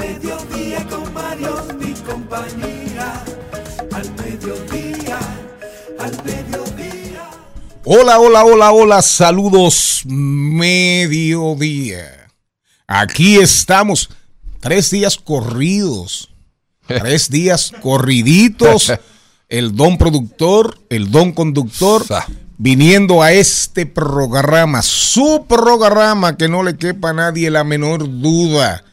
mediodía con Mario y compañía. Al mediodía, al mediodía. Hola, hola, hola, hola, saludos mediodía. Aquí estamos, tres días corridos, tres días corriditos, el don productor, el don conductor, viniendo a este programa, su programa que no le quepa a nadie la menor duda.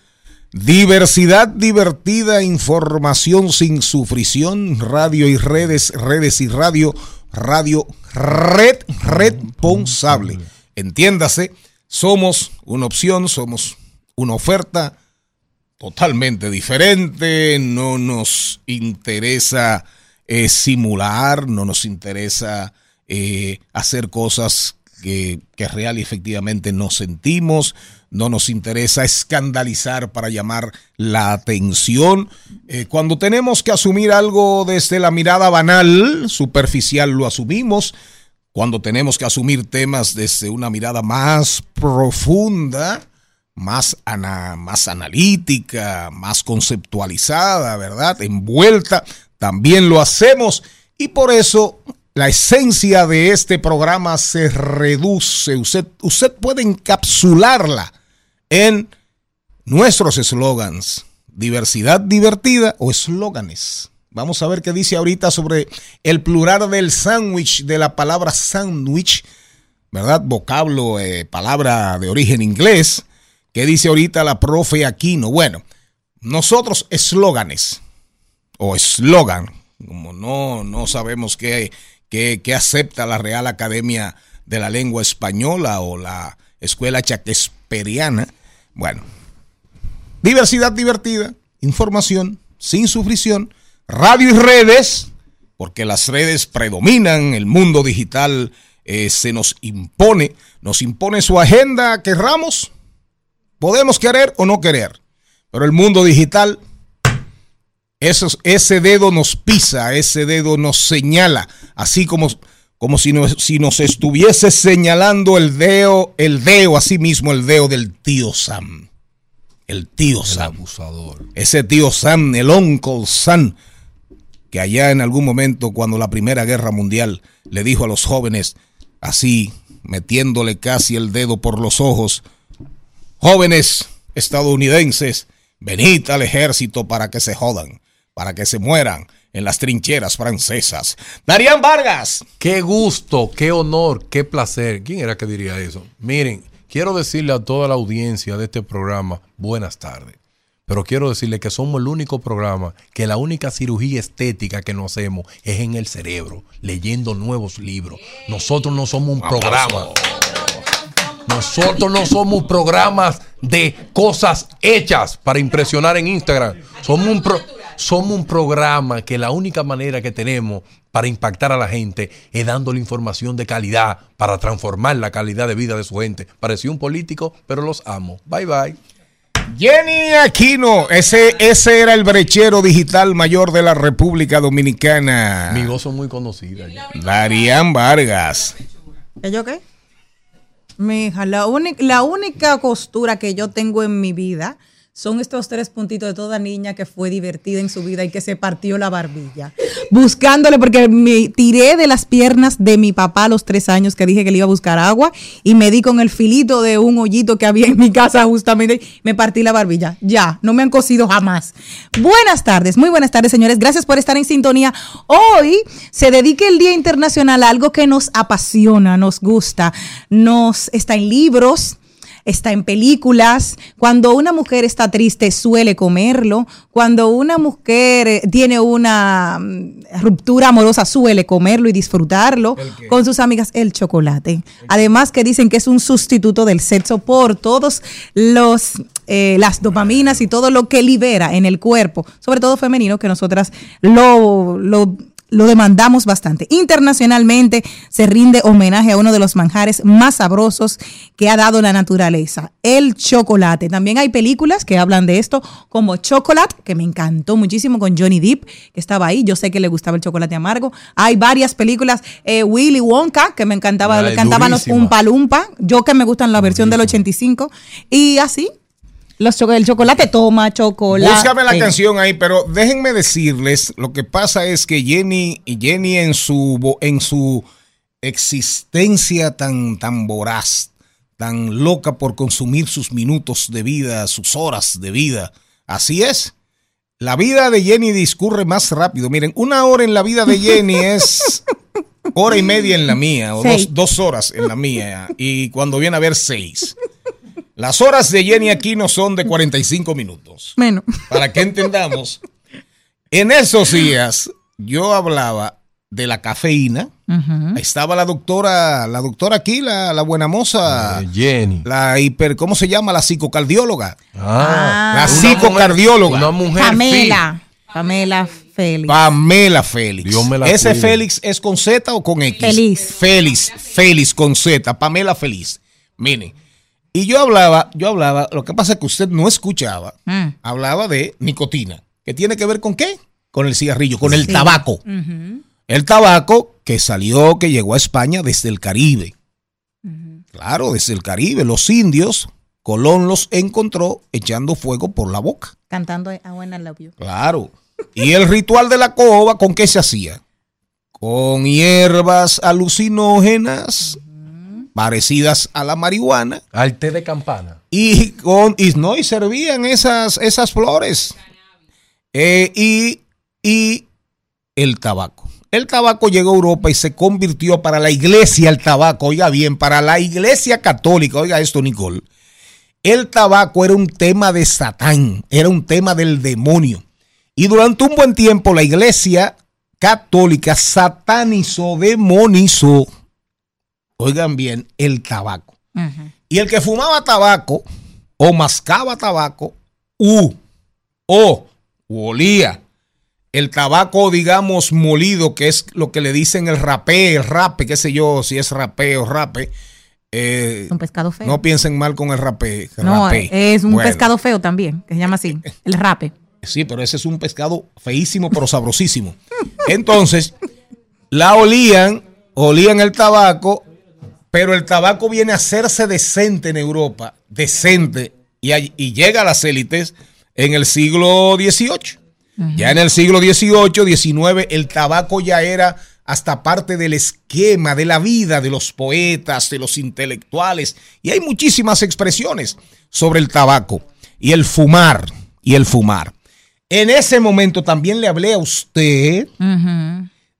Diversidad divertida, información sin sufrición, radio y redes, redes y radio, radio red responsable. Entiéndase, somos una opción, somos una oferta totalmente diferente, no nos interesa eh, simular, no nos interesa eh, hacer cosas que, que real y efectivamente no sentimos, no nos interesa escandalizar para llamar la atención. Eh, cuando tenemos que asumir algo desde la mirada banal, superficial, lo asumimos. Cuando tenemos que asumir temas desde una mirada más profunda, más, ana- más analítica, más conceptualizada, ¿verdad? Envuelta, también lo hacemos. Y por eso la esencia de este programa se reduce. Usted, usted puede encapsularla en nuestros eslogans. Diversidad divertida o eslóganes. Vamos a ver qué dice ahorita sobre el plural del sándwich, de la palabra sándwich, ¿verdad? Vocablo, eh, palabra de origen inglés. ¿Qué dice ahorita la profe Aquino? Bueno, nosotros eslóganes o eslogan, como no, no sabemos qué, qué acepta la Real Academia de la Lengua Española o la Escuela Chaquesperiana. Bueno, diversidad divertida, información sin sufrición, radio y redes, porque las redes predominan, el mundo digital eh, se nos impone, nos impone su agenda, querramos, podemos querer o no querer, pero el mundo digital esos- ese dedo nos pisa, ese dedo nos señala, así como, como si, nos, si nos estuviese señalando el dedo, el dedo, así mismo el dedo del tío Sam. El tío Sam. abusador. Ese tío Sam, el Uncle Sam, que allá en algún momento, cuando la Primera Guerra Mundial le dijo a los jóvenes, así, metiéndole casi el dedo por los ojos, jóvenes estadounidenses, venid al ejército para que se jodan, para que se mueran en las trincheras francesas. Darían Vargas. Qué gusto, qué honor, qué placer. ¿Quién era que diría eso? Miren, quiero decirle a toda la audiencia de este programa, buenas tardes. Pero quiero decirle que somos el único programa que la única cirugía estética que nos hacemos es en el cerebro, leyendo nuevos libros. Nosotros no somos un programa. Nosotros no somos programas de cosas hechas para impresionar en Instagram. Somos un, pro- somos un programa que la única manera que tenemos para impactar a la gente es dándole información de calidad para transformar la calidad de vida de su gente. Pareció un político, pero los amo. Bye bye. Jenny Aquino, ese, ese era el brechero digital mayor de la República Dominicana. Mi voz es muy conocida. Darían Vargas. ¿Ello qué? Mi hija, la, la única costura que yo tengo en mi vida son estos tres puntitos de toda niña que fue divertida en su vida y que se partió la barbilla. Buscándole, porque me tiré de las piernas de mi papá a los tres años que dije que le iba a buscar agua y me di con el filito de un hoyito que había en mi casa justamente, me partí la barbilla. Ya, no me han cosido jamás. Buenas tardes, muy buenas tardes señores, gracias por estar en sintonía. Hoy se dedica el Día Internacional a algo que nos apasiona, nos gusta, nos está en libros está en películas. Cuando una mujer está triste, suele comerlo. Cuando una mujer eh, tiene una mm, ruptura amorosa, suele comerlo y disfrutarlo con sus amigas. El chocolate. Además que dicen que es un sustituto del sexo por todos los eh, las dopaminas y todo lo que libera en el cuerpo, sobre todo femenino, que nosotras lo, lo lo demandamos bastante. Internacionalmente se rinde homenaje a uno de los manjares más sabrosos que ha dado la naturaleza, el chocolate. También hay películas que hablan de esto, como Chocolate, que me encantó muchísimo con Johnny Depp, que estaba ahí. Yo sé que le gustaba el chocolate amargo. Hay varias películas, eh, Willy Wonka, que me encantaba, le cantaban los Umpa Lumpa. Yo que me gustan la versión del 85. Y así, los el chocolate toma chocolate. Búscame la canción ahí, pero déjenme decirles, lo que pasa es que Jenny, Jenny en su en su existencia tan, tan voraz, tan loca por consumir sus minutos de vida, sus horas de vida. Así es. La vida de Jenny discurre más rápido. Miren, una hora en la vida de Jenny es hora y media en la mía, o dos, dos horas en la mía, y cuando viene a ver seis. Las horas de Jenny aquí no son de 45 minutos. Menos. Para que entendamos. En esos días yo hablaba de la cafeína. Estaba la doctora, la doctora aquí, la, buena moza. Eh, Jenny. La hiper, ¿cómo se llama? La psicocardióloga. Ah, la psicocardióloga. Una mujer. Pamela. Pamela Félix. Pamela Félix. Dios me la ¿Ese cuide. Félix es con Z o con X? Feliz. Félix, Félix con Z. Pamela Feliz. Miren. Y yo hablaba, yo hablaba, lo que pasa es que usted no escuchaba, Mm. hablaba de nicotina, que tiene que ver con qué? Con el cigarrillo, con el tabaco. El tabaco que salió, que llegó a España desde el Caribe. Claro, desde el Caribe. Los indios, Colón los encontró echando fuego por la boca. Cantando I Wanna Love You. Claro. Y el ritual de la coba, ¿con qué se hacía? Con hierbas alucinógenas parecidas a la marihuana. Al té de campana. y con y no y servían esas esas flores. Eh, y y el tabaco. El tabaco llegó a Europa y se convirtió para la iglesia el tabaco. Oiga bien para la iglesia católica oiga esto Nicole. El tabaco era un tema de Satán era un tema del demonio. Y durante un buen tiempo la iglesia católica satanizó demonizó oigan bien el tabaco y el que fumaba tabaco o mascaba tabaco, u, o, u olía el tabaco, digamos, molido, que es lo que le dicen el rapé, el rape, qué sé yo, si es rapé o rape. eh, Un pescado feo. no piensen mal con el rapé. No, rapé. es un Bueno, pescado feo también, que se llama así, el rape. Sí, pero ese es un pescado feísimo, pero sabrosísimo. Entonces, la olían, olían el tabaco, pero el tabaco viene a hacerse decente en Europa, decente, y, y llega a las élites en el siglo XVIII. Ya en el siglo XVIII, XIX, el tabaco ya era hasta parte del esquema de la vida de los poetas, de los intelectuales, y hay muchísimas expresiones sobre el tabaco y el fumar, y el fumar. En ese momento también le hablé a usted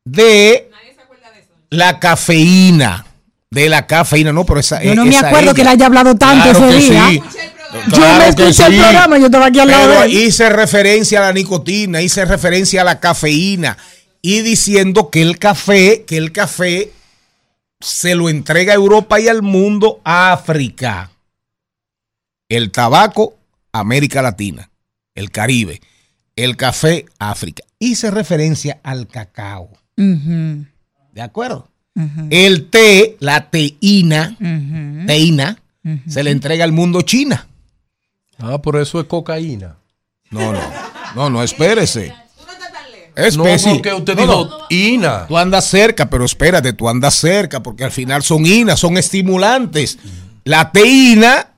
de la cafeína. De la cafeína, no, pero esa Yo no me esa acuerdo ella. que le haya hablado tanto Claro ese día. sí. Yo me escuché el programa, yo estaba aquí al lado Pero de él. hice referencia a la nicotina, hice referencia a la cafeína y diciendo que el café, que el café se lo entrega a Europa y al mundo a África. El tabaco, América Latina, el Caribe. El café, África. Hice referencia al cacao. ¿De acuerdo? El té, la teína, teína, se le entrega al mundo China. Ah, por eso es cocaína. No, no, no, no, espérese. No, Especie. porque usted No, dijo no. ina. Tú andas cerca, pero espérate, tú andas cerca, porque al final son inas, son estimulantes. La teína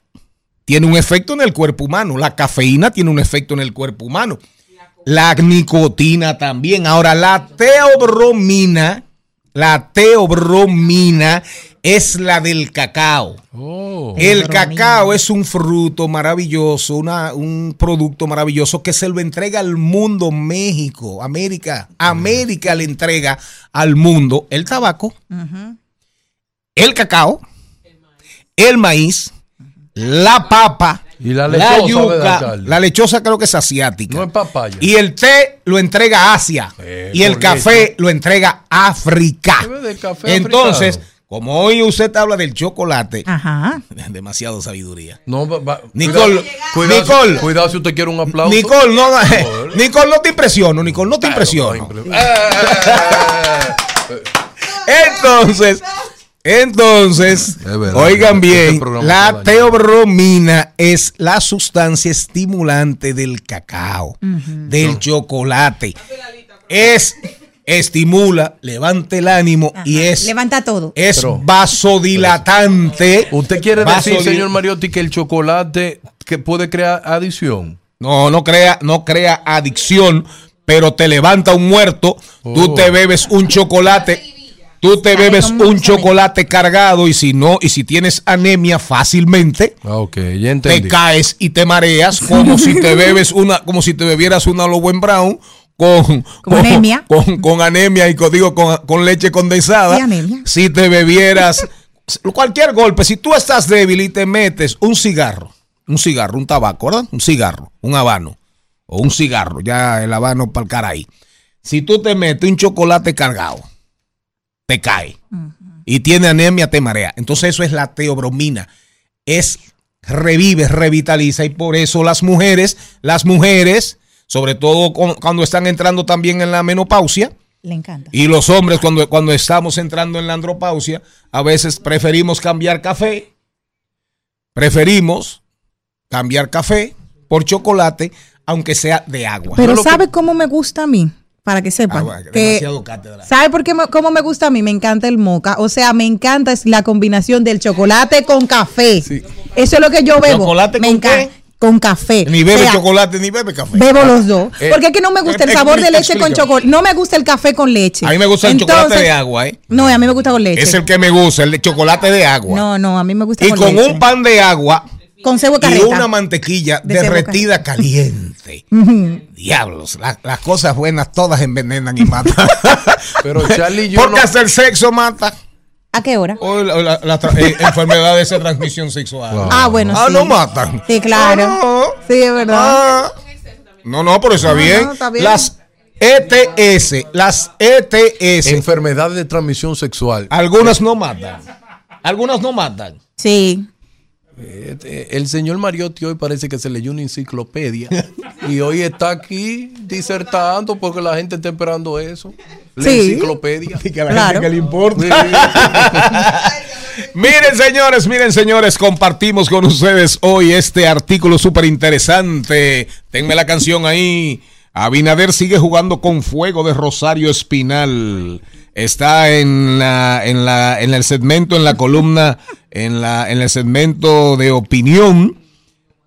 tiene un efecto en el cuerpo humano. La cafeína tiene un efecto en el cuerpo humano. La nicotina también. Ahora, la teobromina, la teobromina es la del cacao. Oh. El cacao es un fruto maravilloso, una- un producto maravilloso que se lo entrega al mundo México, América. América le entrega al mundo el tabaco, el cacao, el maíz, la papa, Y la lechosa, ¿verdad, alcalde? la lechosa creo que es asiática. No es papaya. Y el té lo entrega a Asia. Eh, y el café leche. lo entrega a África. ¿Qué ve del café Entonces, africano? como hoy usted habla del chocolate, Ajá. demasiado sabiduría. No, va- va- Nicole, cuidado, Nicole. cuidado, cuidado si usted quiere un aplauso. Nicole, no. Nicole, no te impresiono, Nicole, no te Claro, impresiono. no, impre- Entonces, entonces, verdad, oigan este bien, la teobromina es la sustancia estimulante del cacao, del chocolate. Es estimula, levanta el ánimo y es Levanta todo. es Pero- vasodilatante. ¿Usted quiere decir, señor Mariotti, que el chocolate que puede crear adicción? No, no crea, no crea adicción, pero te levanta un muerto. Tú Oh. te bebes un chocolate. Tú te Sabe bebes un chocolate cargado y si no, y si tienes anemia fácilmente, ya te caes y te mareas como si te bebes una, como si te bebieras una Lobo en Brown con, Con anemia. con, con anemia y con, digo, con, con leche condensada. Y anemia. Si te bebieras cualquier golpe, si tú estás débil y te metes un cigarro, un cigarro, un tabaco, ¿verdad? Un cigarro, un habano o un cigarro, ya el habano para el caray. Si tú te metes un chocolate cargado, te cae y tiene anemia, te marea. Entonces eso es la teobromina. Es revive, revitaliza y por eso las mujeres, las mujeres, sobre todo cu- cuando están entrando también en la menopausia, Le encanta. y los hombres cuando, cuando estamos entrando en la andropausia, a veces preferimos cambiar café, preferimos cambiar café por chocolate, aunque sea de agua. Pero que- ¿sabe cómo me gusta a mí? Para que sepan. Ah, bueno, que-. ¿Sabe por qué cómo me gusta a mí? Me encanta el moca. O sea, me encanta es la combinación del chocolate con café. Sí. Eso es lo que yo bebo. ¿Chocolate me con encanta. qué? Con café. Ni bebe O sea, chocolate ni bebe café. Bebo los dos. Eh, Porque es que no me gusta el eh, sabor de leche con chocolate. No me gusta el café con leche. A mí me gusta el chocolate de agua, ¿eh? No, a mí me gusta con leche. Es el que me gusta, el de chocolate de agua. No, no, a mí me gusta y con, con leche. un pan de agua Con cebo y carreta. una mantequilla De derretida caliente. Diablos, la- las cosas buenas todas envenenan y matan. Pero Charlie y yo Porque no- hasta el sexo mata. ¿A qué hora? O la, la- la tra- eh, enfermedades de transmisión sexual. Ah, bueno, Ah, sí. no matan. Sí, claro. Ah, no. Sí, es verdad. Ah. No, no, pero está No, bien. no, está bien. Las ETS, las ETS, Enfermedades de transmisión sexual. algunas no matan. Algunas no matan. Sí. Eh, El señor Mariotti hoy parece que se leyó una enciclopedia y hoy está aquí disertando porque la gente está esperando eso. La Sí. enciclopedia. Y que a la Claro. gente que le importa. Sí. Miren, señores, miren, señores, compartimos con ustedes hoy este artículo súper interesante. Tenme la canción ahí. Abinader sigue jugando con fuego de Rosario Espinal. Está en la, en la, en el segmento, en la columna, en la, en el segmento de opinión.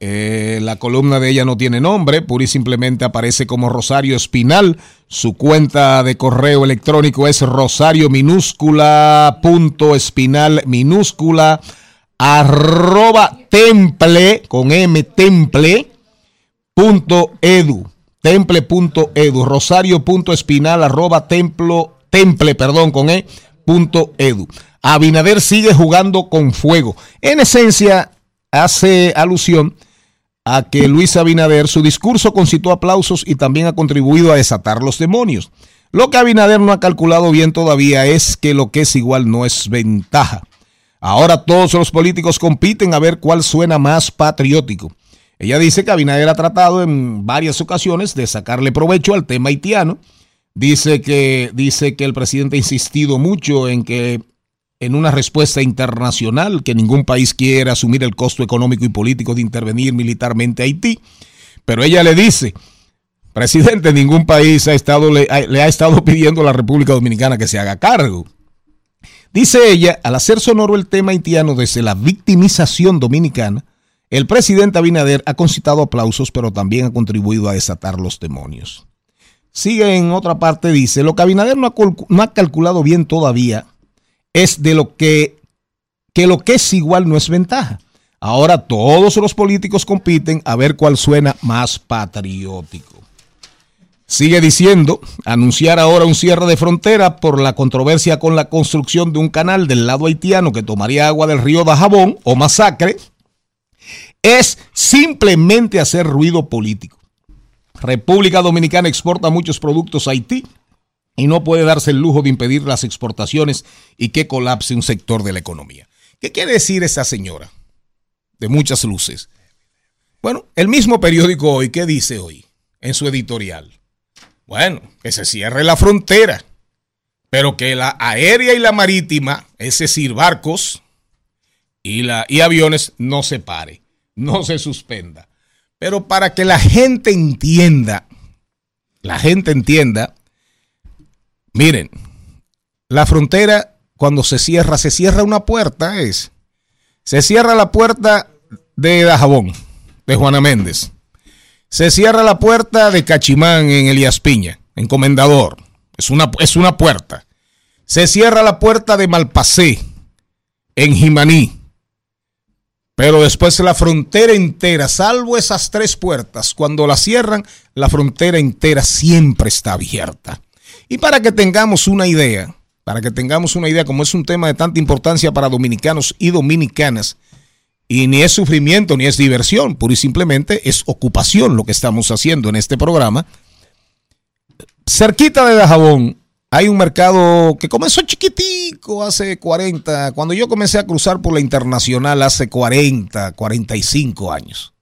Eh, la columna de ella no tiene nombre, pura y simplemente aparece como Rosario Espinal. Su cuenta de correo electrónico es rosario minúscula punto espinal minúscula arroba temple con m temple punto edu temple punto edu rosario punto espinal arroba templo temple perdón con e punto edu Abinader sigue jugando con fuego en esencia hace alusión a que Luis Abinader, su discurso concitó aplausos y también ha contribuido a desatar los demonios. Lo que Abinader no ha calculado bien todavía es que lo que es igual no es ventaja. Ahora todos los políticos compiten a ver cuál suena más patriótico. Ella dice que Abinader ha tratado en varias ocasiones de sacarle provecho al tema haitiano. Dice que, dice que el presidente ha insistido mucho en que en una respuesta internacional que ningún país quiere asumir el costo económico y político de intervenir militarmente a Haití. Pero ella le dice, presidente, ningún país ha estado, le, le ha estado pidiendo a la República Dominicana que se haga cargo. Dice ella, al hacer sonoro el tema haitiano desde la victimización dominicana, El presidente Abinader ha concitado aplausos, pero también ha contribuido a desatar los demonios. Sigue en otra parte, dice, lo que Abinader no ha, no ha calculado bien todavía es de lo que, que lo que es igual no es ventaja. Ahora todos los políticos compiten a ver cuál suena más patriótico. Sigue diciendo, anunciar ahora un cierre de frontera por la controversia con la construcción de un canal del lado haitiano que tomaría agua del río Dajabón o masacre, es simplemente hacer ruido político. República Dominicana exporta muchos productos a Haití y no puede darse el lujo de impedir las exportaciones y que colapse un sector de la economía. ¿Qué quiere decir esa señora? de muchas luces. Bueno, el mismo periódico hoy, ¿qué dice hoy en su editorial? Bueno, que se cierre la frontera, pero que la aérea y la marítima, es decir, barcos y, la, y aviones, no se pare, no se suspenda. Pero para que la gente entienda, la gente entienda, miren, la frontera cuando se cierra, se cierra una puerta, es, se cierra la puerta de Dajabón, de Juana Méndez. Se cierra la puerta de Cachimán en Elías Piña, en Comendador. Es una, es una puerta. Se cierra la puerta de Malpasé, en Jimaní. Pero después la frontera entera, salvo esas tres puertas, cuando la cierran, la frontera entera siempre está abierta. Y para que tengamos una idea, para que tengamos una idea, como es un tema de tanta importancia para dominicanos y dominicanas, y ni es sufrimiento ni es diversión, pura y simplemente es ocupación lo que estamos haciendo en este programa. Cerquita de Dajabón hay un mercado que comenzó chiquitico hace 40, cuando yo comencé a cruzar por la internacional hace 40, 45 años.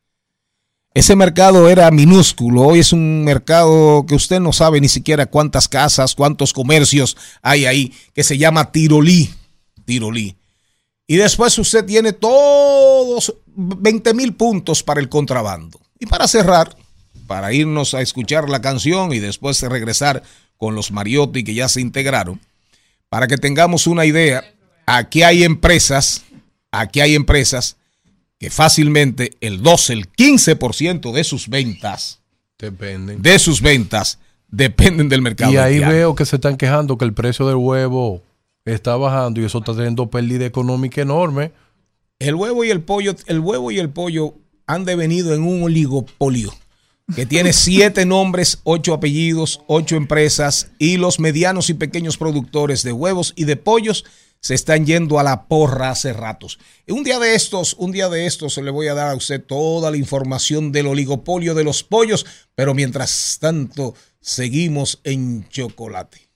Ese mercado era minúsculo, hoy es un mercado que usted no sabe ni siquiera cuántas casas, cuántos comercios hay ahí, que se llama Tirolí. Tirolí. Y después usted tiene todos 20 mil puntos para el contrabando. Y para cerrar, para irnos a escuchar la canción y después regresar con los Mariotti que ya se integraron, para que tengamos una idea, aquí hay empresas, aquí hay empresas que fácilmente el 12, el 15% de sus ventas, dependen. de sus ventas, dependen del mercado. Y ahí veo que se están quejando que el precio del huevo está bajando y eso está teniendo pérdida económica enorme. El huevo y el pollo, el huevo y el pollo han devenido en un oligopolio que tiene siete nombres, ocho apellidos, ocho empresas y los medianos y pequeños productores de huevos y de pollos se están yendo a la porra hace ratos. Un día de estos, un día de estos le voy a dar a usted toda la información del oligopolio de los pollos, pero mientras tanto seguimos en chocolate.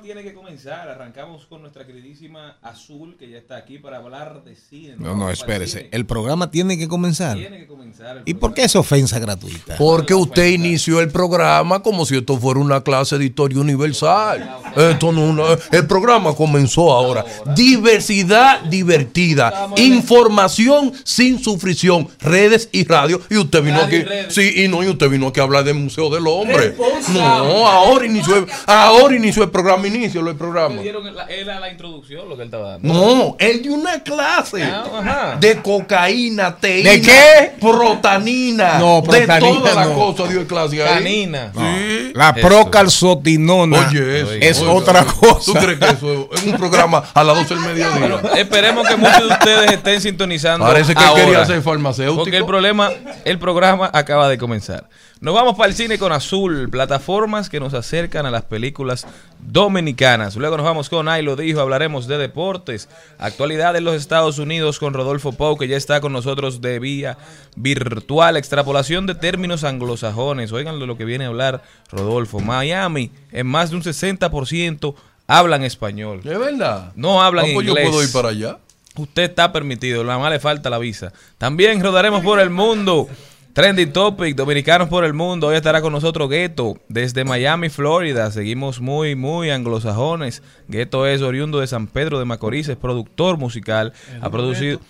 Tiene que comenzar. Arrancamos con nuestra queridísima Azul, que ya está aquí para hablar de cine. No, no, espérese. El programa tiene que comenzar. Tiene que comenzar. ¿Y por qué es ofensa gratuita? Porque usted inició el programa como si esto fuera una clase de historia universal. Esto no, el programa comenzó ahora. Diversidad divertida. Información sin sufrición. Redes y radio. Y usted vino aquí. Sí, y no, y usted vino aquí a hablar del Museo del Hombre. No, ahora inició, ahora inició el programa inicio del programa. Era la introducción lo que él estaba dando. No, él dio una clase ah, de cocaína, teína, ¿De qué? Protanina. No, protanina. De todas las cosas dio clase ahí. Canina. Sí. La procalzotinona. Oye, eso, es otra cosa. ¿Tú crees que eso es un programa a las 12 del mediodía? esperemos que muchos de ustedes estén sintonizando. Parece que él quería ser farmacéutico. Porque el problema, el programa acaba de comenzar. Nos vamos para el cine con Azul, plataformas que nos acercan a las películas dominicanas. Luego nos vamos con Ay lo dijo, hablaremos de deportes, actualidad en los Estados Unidos con Rodolfo Pau, que ya está con nosotros de vía virtual, extrapolación de términos anglosajones. Oigan lo que viene a hablar Rodolfo. Miami en más de un 60% hablan español. ¿Es verdad? No hablan Ah, pues inglés. Yo puedo ir para allá. Usted está permitido, nada más le falta la visa. También rodaremos por el mundo. Trending Topic, Dominicanos por el Mundo. Hoy estará con nosotros Gueto desde Miami, Florida. Seguimos muy, muy anglosajones. Gueto es oriundo de San Pedro de Macorís, es productor musical. Ha producido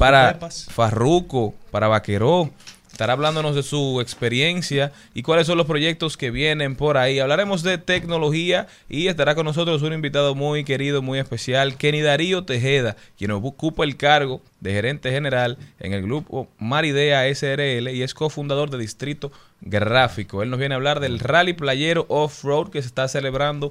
para Farruco, para Vaqueró. Estará hablándonos de su experiencia y cuáles son los proyectos que vienen por ahí. Hablaremos de tecnología y estará con nosotros un invitado muy querido, muy especial, Kenny Darío Tejeda, quien ocupa el cargo de gerente general en el grupo Maridea SRL y es cofundador de Distrito Gráfico. Él nos viene a hablar del Rally Playero Off-Road que se está celebrando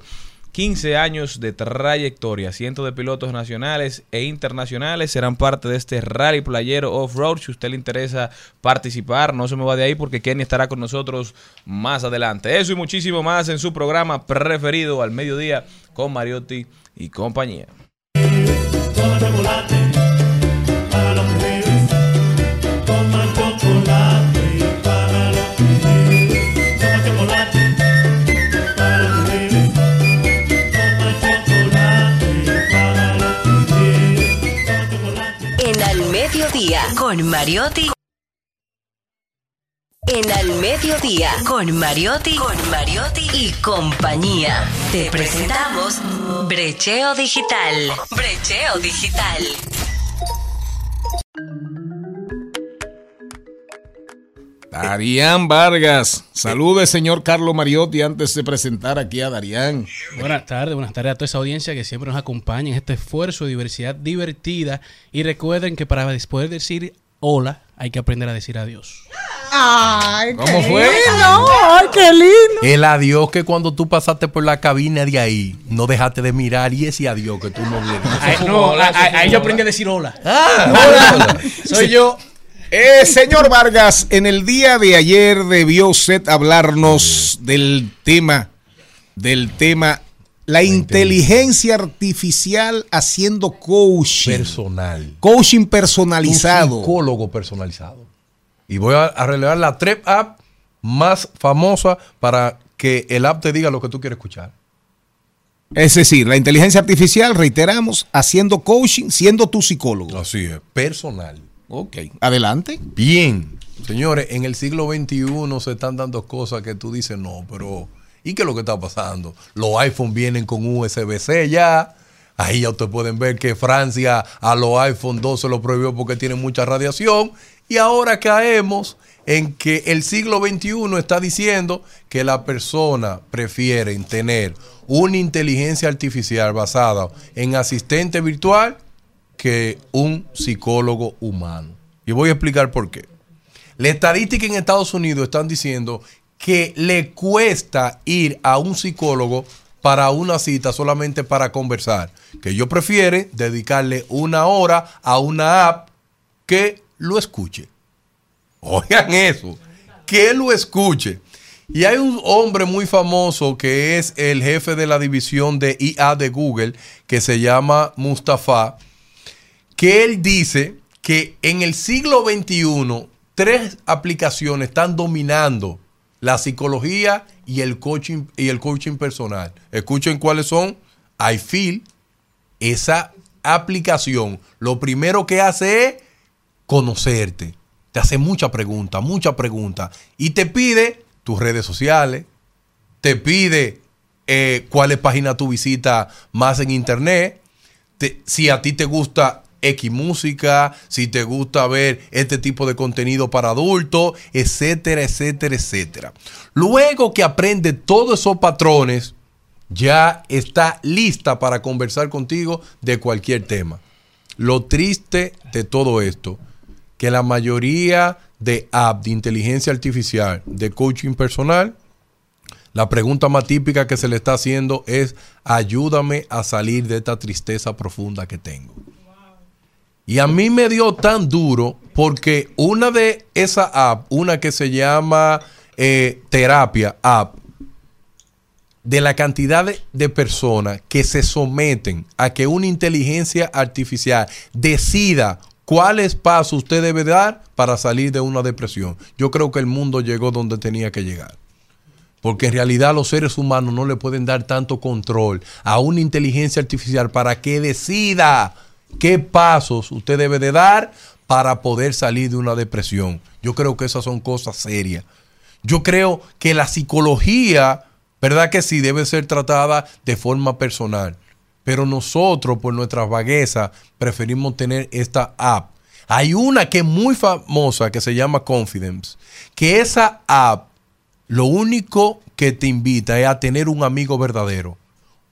15 años de trayectoria. Cientos de pilotos nacionales e internacionales serán parte de este rally playero off-road. Si usted le interesa participar, no se me va de ahí porque Kenny estará con nosotros más adelante. Eso y muchísimo más en su programa preferido al mediodía con Mariotti y compañía. Con Mariotti. En Al Mediodía con Mariotti, con Mariotti y compañía. Te presentamos Brecheo Digital. Brecheo Digital. Darían Vargas. Salude, señor Carlos Mariotti, antes de presentar aquí a Darían. Buenas tardes, buenas tardes a toda esa audiencia que siempre nos acompaña en este esfuerzo de diversidad divertida. Y recuerden que para poder decir hola hay que aprender a decir adiós. Ay, ¿Cómo qué fue? lindo, ay, qué lindo. El adiós que cuando tú pasaste por la cabina de ahí, no dejaste de mirar y ese adiós que tú no vieron. Ay, no, hola, ahí yo hola. aprendí a decir hola. Ah, Soy yo. Eh, señor Vargas, en el día de ayer debió usted hablarnos del tema, del tema, la inteligencia artificial haciendo coaching, personal. coaching Un personalizado. psicólogo personalizado. Y voy a, a relevar la Trep app más famosa para que el app te diga lo que tú quieres escuchar. Es decir, la inteligencia artificial, reiteramos, haciendo coaching, siendo tu psicólogo. Así es, personal. Ok, adelante. Bien, señores, en el siglo XXI se están dando cosas que tú dices, no, pero ¿y qué es lo que está pasando? Los iPhone vienen con USB-C ya. Ahí ya ustedes pueden ver que Francia a los iPhone 2 se lo prohibió porque tienen mucha radiación. Y ahora caemos en que el siglo XXI está diciendo que la persona prefiere tener una inteligencia artificial basada en asistente virtual que un psicólogo humano. Y voy a explicar por qué. La estadística en Estados Unidos están diciendo que le cuesta ir a un psicólogo para una cita solamente para conversar. Que ellos prefieren dedicarle una hora a una app que lo escuche. Oigan eso, que lo escuche. Y hay un hombre muy famoso que es el jefe de la división de IA de Google, que se llama Mustafa, que él dice que en el siglo XXI tres aplicaciones están dominando la psicología y el coaching, y el coaching personal. Escuchen cuáles son. iFeel, esa aplicación, lo primero que hace es conocerte. Te hace muchas preguntas, muchas preguntas. Y te pide tus redes sociales, te pide eh, cuáles páginas tú visitas más en internet, te- si a ti te gusta X música, si te gusta ver este tipo de contenido para adultos, etcétera, etcétera, etcétera. Luego que aprende todos esos patrones, ya está lista para conversar contigo de cualquier tema. Lo triste de todo esto, que la mayoría de apps de inteligencia artificial, de coaching personal, la pregunta más típica que se le está haciendo es, ayúdame a salir de esta tristeza profunda que tengo. Y a mí me dio tan duro porque una de esas apps, una que se llama eh, Terapia App, de la cantidad de, de personas que se someten a que una inteligencia artificial decida cuáles pasos usted debe dar para salir de una depresión. Yo creo que el mundo llegó donde tenía que llegar. Porque en realidad los seres humanos no le pueden dar tanto control a una inteligencia artificial para que decida qué pasos usted debe de dar para poder salir de una depresión. Yo creo que esas son cosas serias. Yo creo que la psicología, ¿verdad que sí? Debe ser tratada de forma personal. Pero nosotros, por nuestras vaguezas, preferimos tener esta app. Hay una que es muy famosa que se llama Confidence, que esa app lo único que te invita es a tener un amigo verdadero.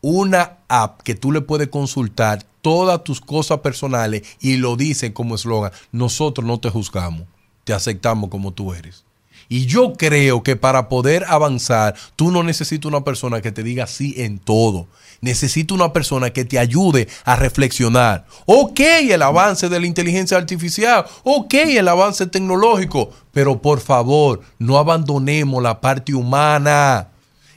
Una app que tú le puedes consultar todas tus cosas personales y lo dice como eslogan. Nosotros no te juzgamos, te aceptamos como tú eres. Y yo creo que para poder avanzar, tú no necesitas una persona que te diga sí en todo. Necesitas una persona que te ayude a reflexionar. Ok, el avance de la inteligencia artificial. Ok, el avance tecnológico. Pero por favor, no abandonemos la parte humana.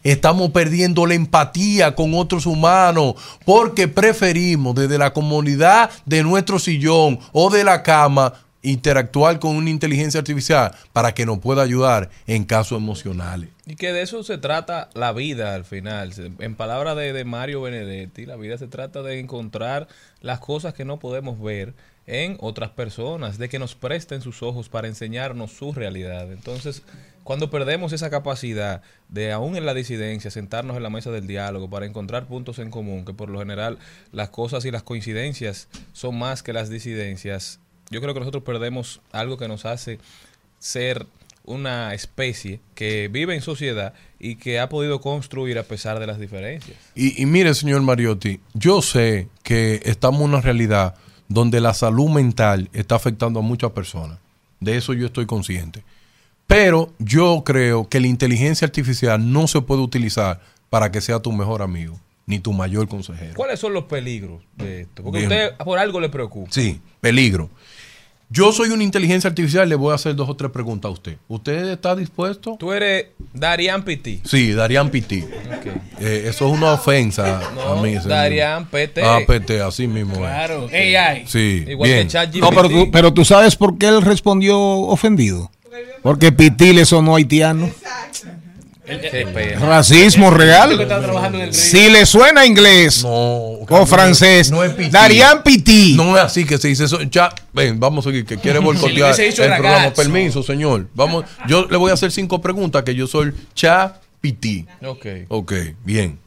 Estamos perdiendo la empatía con otros humanos porque preferimos desde la comunidad de nuestro sillón o de la cama interactuar con una inteligencia artificial para que nos pueda ayudar en casos emocionales. Y que de eso se trata la vida al final. En palabras de, de Mario Benedetti, la vida se trata de encontrar las cosas que no podemos ver en otras personas, de que nos presten sus ojos para enseñarnos su realidad. Entonces, cuando perdemos esa capacidad de, aún en la disidencia, sentarnos en la mesa del diálogo para encontrar puntos en común, que por lo general las cosas y las coincidencias son más que las disidencias, yo creo que nosotros perdemos algo que nos hace ser una especie que vive en sociedad y que ha podido construir a pesar de las diferencias. Y, y mire, señor Mariotti, yo sé que estamos en una realidad donde la salud mental está afectando a muchas personas. De eso yo estoy consciente. Pero yo creo que la inteligencia artificial no se puede utilizar para que sea tu mejor amigo, ni tu mayor consejero. ¿Cuáles son los peligros de esto? Porque Bien. usted por algo le preocupa. Sí, peligro. Yo soy una inteligencia artificial, le voy a hacer dos o tres preguntas a usted. ¿Usted está dispuesto? Tú eres Darian Piti. Sí, Darían Piti. Eh, eso es una ofensa No, a mí. Darían PT. Ah, PT, así mismo. es. Claro, AI. Sí, Igual bien. que ChatGPT. No, pero tú, pero tú sabes por qué él respondió ofendido. Porque Piti le sonó haitiano. Racismo real. Está trabajando en el río. Si le suena inglés No, o francés, no es Piti. Darían Piti. No es así que se dice eso. Ya, ven, vamos a seguir, que quiere boicotear programa. Permiso, señor. Vamos, yo le voy a hacer cinco preguntas que yo soy Cha Piti. Ok. Ok, bien.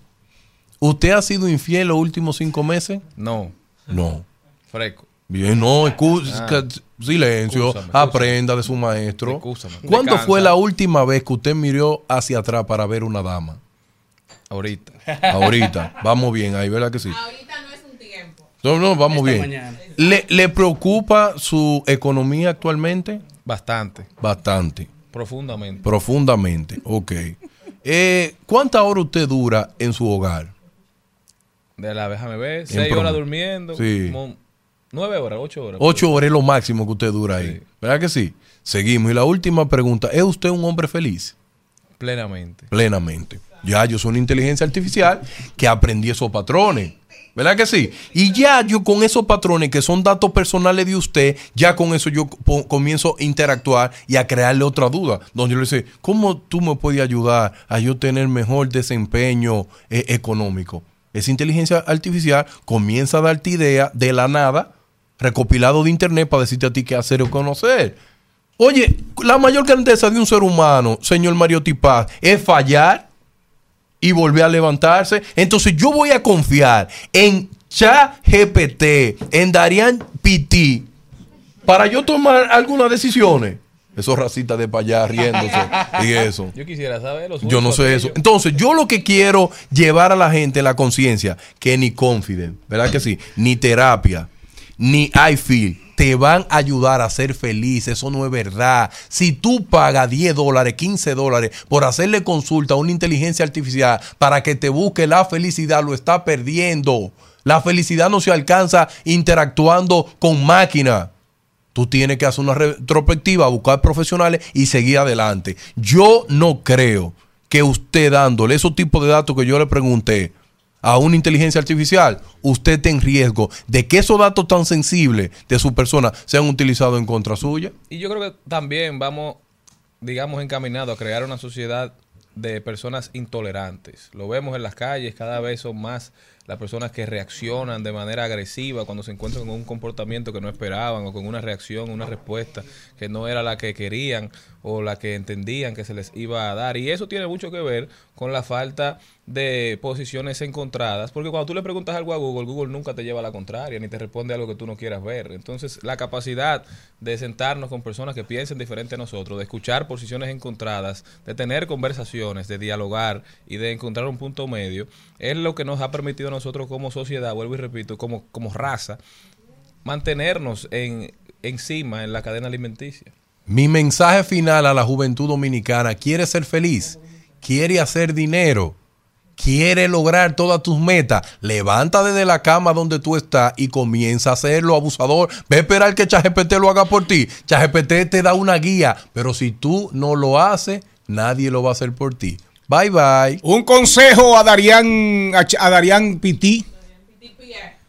¿Usted ha sido infiel los últimos cinco meses? No, No. freco. Bien, no, excu- ca- silencio, aprenda de su maestro. Excúsame. ¿Cuándo fue la última vez que usted miró hacia atrás para ver una dama? Ahorita. Ahorita, vamos bien ahí, ¿verdad que sí? Ahorita no es un tiempo. No, no, vamos Esta bien. mañana. ¿Le, le preocupa su economía actualmente? Bastante. Bastante, Profundamente. profundamente, ok. Eh, ¿Cuántas horas usted dura en su hogar? De la déjame ver. Seis horas durmiendo. Sí. como nueve horas, ocho horas. Ocho horas es lo máximo que usted dura ahí, Sí. ¿verdad que sí? Seguimos. Y la última pregunta, ¿es usted un hombre feliz? Plenamente. plenamente. Ya yo soy una inteligencia artificial que aprendí esos patrones. ¿Verdad que sí? Y ya yo con esos patrones que son datos personales de usted, ya con eso yo comienzo a interactuar y a crearle otra duda. Donde yo le dice, ¿cómo tú me puedes ayudar a yo tener mejor desempeño eh, económico? Esa inteligencia artificial comienza a darte idea de la nada, recopilado de internet para decirte a ti qué hacer o conocer. Oye, la mayor grandeza de un ser humano, señor Mario Tipaz, es fallar y volver a levantarse. Entonces yo voy a confiar en ChatGPT, en Darian PT, para yo tomar algunas decisiones. Esos racistas de para allá riéndose y eso. Yo quisiera saber los Yo no sé eso. Entonces, yo lo que quiero llevar a la gente en la conciencia, que ni Confident, ¿verdad que sí? Ni terapia, ni iFeel te van a ayudar a ser feliz. Eso no es verdad. Si tú pagas 10 dólares, 15 dólares por hacerle consulta a una inteligencia artificial para que te busque la felicidad, lo está perdiendo. La felicidad no se alcanza interactuando con máquinas. Tú tienes que hacer una retrospectiva, buscar profesionales y seguir adelante. Yo no creo que usted dándole esos tipos de datos que yo le pregunté a una inteligencia artificial, usted esté en riesgo de que esos datos tan sensibles de su persona sean utilizados en contra suya. Y yo creo que también vamos, digamos, encaminados a crear una sociedad de personas intolerantes. Lo vemos en las calles, cada vez son más las personas que reaccionan de manera agresiva cuando se encuentran con un comportamiento que no esperaban o con una reacción, una respuesta que no era la que querían o la que entendían que se les iba a dar. Y eso tiene mucho que ver con la falta de posiciones encontradas, porque cuando tú le preguntas algo a Google, Google nunca te lleva a la contraria, ni te responde algo que tú no quieras ver. Entonces, la capacidad de sentarnos con personas que piensen diferente a nosotros, de escuchar posiciones encontradas, de tener conversaciones, de dialogar y de encontrar un punto medio, es lo que nos ha permitido a nosotros como sociedad, vuelvo y repito, como, como raza, mantenernos en, encima en la cadena alimenticia. Mi mensaje final a la juventud dominicana, ¿quiere ser feliz? ¿Quiere hacer dinero? ¿Quiere lograr todas tus metas? Levanta desde la cama donde tú estás y comienza a hacerlo, abusador. Ve a esperar que ChatGPT lo haga por ti. ChatGPT te da una guía, pero si tú no lo haces, nadie lo va a hacer por ti. Bye bye. Un consejo a Darían, a, Darían Pití.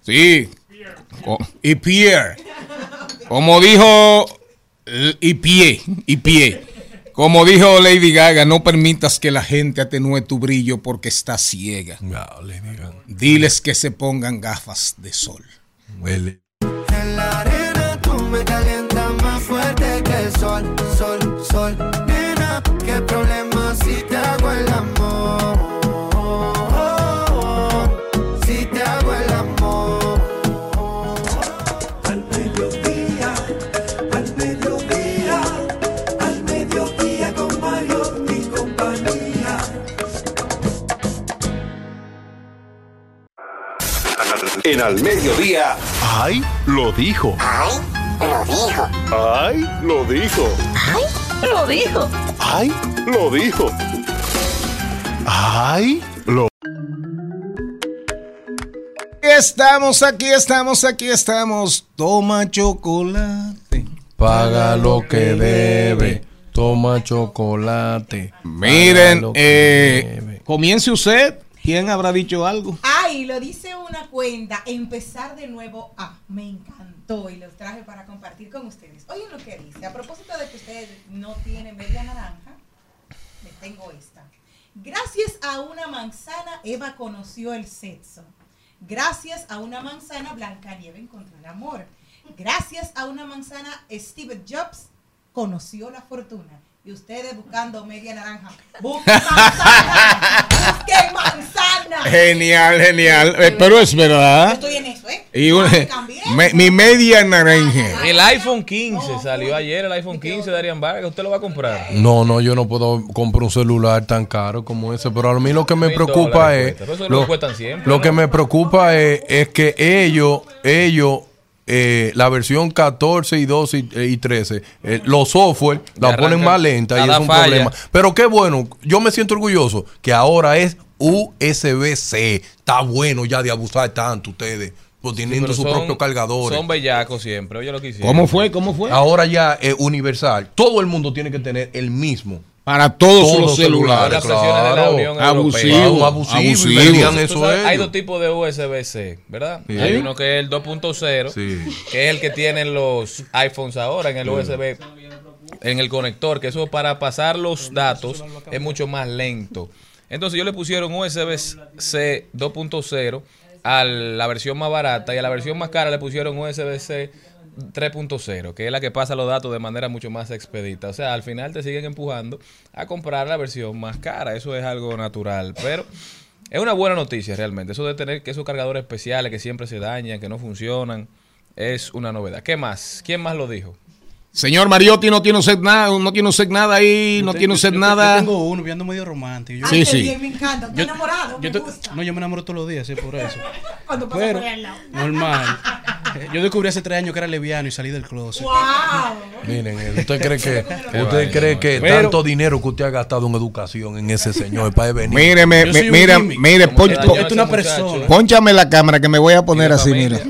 Sí. Y Pierre. Como dijo y pie, y pie. Como dijo Lady Gaga, no permitas que la gente atenúe tu brillo porque está ciega. No. Diles que se pongan gafas de sol. Huele. En la arena tú me En al mediodía. ¡Ay! Lo dijo. ¡Ay! Lo dijo. ¡Ay! Lo dijo. Lo dijo. ¡Ay! Lo dijo. ¡Ay! Lo Estamos aquí, estamos aquí, estamos. Toma chocolate. Paga lo que debe. Toma chocolate. Miren, eh, comience usted. ¿Quién habrá dicho algo? Ay, lo dice una cuenta, empezar de nuevo. Ah, me encantó y los traje para compartir con ustedes. Oigan lo que dice, a propósito de que ustedes no tienen media naranja, les tengo esta. Gracias a una manzana, Eva conoció el sexo. Gracias a una manzana, Blancanieves encontró el amor. Gracias a una manzana, Steve Jobs conoció la fortuna. Y ustedes buscando media naranja, busquen manzana, busquen manzana. Genial, genial. Eh, pero es Yo verdad. estoy en eso, ¿eh? Y un- Ah, cambié. me- mi media naranja. El iPhone 15 salió ayer, el iPhone 15 de Arián Vargas. ¿Usted lo va a comprar? No, no, yo no puedo comprar un celular tan caro como ese, pero a mí lo que me preocupa es, lo, lo que me preocupa es, es que ellos, ellos, eh, la versión 14 y 12 y, y 13, eh, los software la ponen más lenta y es un falla. problema. Pero qué bueno, yo me siento orgulloso que ahora es USB-C. Está bueno ya de abusar tanto ustedes, pues teniendo Pero su son- propio cargador. Son bellacos siempre. Oye lo que hicieron. ¿Cómo fue? ¿Cómo fue? Ahora ya es universal. Todo el mundo tiene que tener el mismo. Para todos, Todos los celulares. Las presiones de la claro. Abusivo. Europea. Abusivo, abusivo. eso sabes, hay dos tipos de USB-C, ¿verdad? Sí. Hay uno que es el 2.0, Sí. que es el que tienen los iPhones ahora en el USB, en el conector, que eso para pasar los datos es mucho más lento. Entonces yo le pusieron USB-C 2.0 a la versión más barata y a la versión más cara le pusieron USB-C 3.0, que es la que pasa los datos de manera mucho más expedita. O sea, al final te siguen empujando a comprar la versión más cara. Eso es algo natural, pero es una buena noticia realmente. Eso de tener que esos cargadores especiales que siempre se dañan, que no funcionan, es una novedad. ¿Qué más? ¿Quién más lo dijo? Señor Mariotti no tiene usted nada, no tiene usted nada ahí, no tiene te- usted yo- nada. Yo tengo uno, viendo medio romántico. Yo, Sí, sí. bien, me encanta. Estoy yo- enamorado, yo me te- gusta. no, yo me enamoro todos los días, sí, por eso. Cuando pasa Pero, por al lado. normal. Eh, Yo descubrí hace tres años que era lesbiano y salí del closet. ¡Wow! Miren, eh, ¿usted cree que, usted cree que Pero- tanto dinero que usted ha gastado en educación en ese señor para venir? Mire, me- Yo me- soy un mira, gimmick. mire, ¿Cómo pon- se pon- dañó Esto es una ese muchacho? persona. pónchame la cámara que me voy a poner así, familia.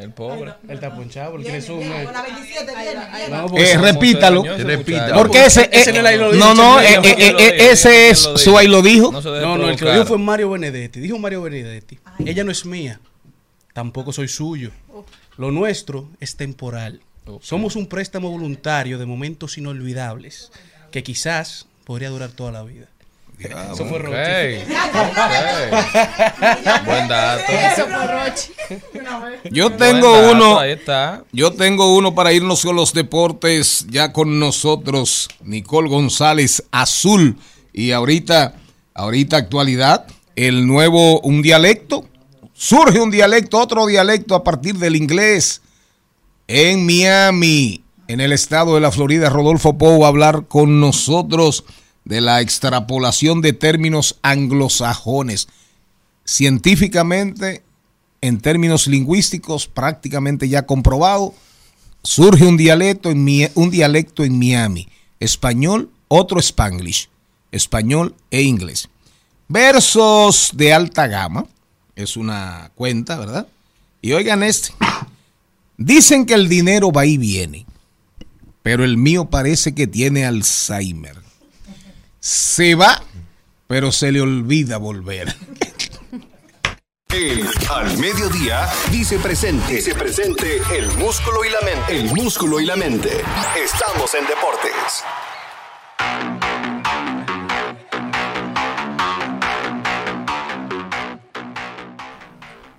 El pobre. Él está ponchado porque tiene zoom. eh. Con la 27 viene, viene. No, porque son- repítalo. Porque ese, eh, no era ahí lo dijo, no, no, ese eh, eh, ¿Quién lo eh, es su ahí lo dijo. No No, el que lo dijo fue Mario Benedetti. Dijo Mario Benedetti. Ella no es mía. Tampoco soy suyo. Lo nuestro es temporal. Somos un préstamo voluntario de momentos inolvidables que quizás podría durar toda la vida. Ah, Eso fue. Ok. Buen dato. Yo Buen tengo dato, uno. Ahí está. Yo tengo uno para irnos con los deportes. Ya con nosotros, Nicole González Azul. Y ahorita, ahorita actualidad, el nuevo, un dialecto. Surge un dialecto, otro dialecto a partir del inglés. En Miami, en el estado de la Florida, Rodolfo Pou va a hablar con nosotros de la extrapolación de términos anglosajones. Científicamente, en términos lingüísticos, prácticamente ya comprobado, surge un dialecto en, un dialecto en Miami. Español, otro Spanglish. Español e inglés. Versos de alta gama. Es una cuenta, ¿verdad? Y oigan este. Dicen que el dinero va y viene, pero el mío parece que tiene Alzheimer. Se va, pero se le olvida volver. El al mediodía dice presente. Dice presente el músculo y la mente. El músculo y la mente. Estamos en deportes.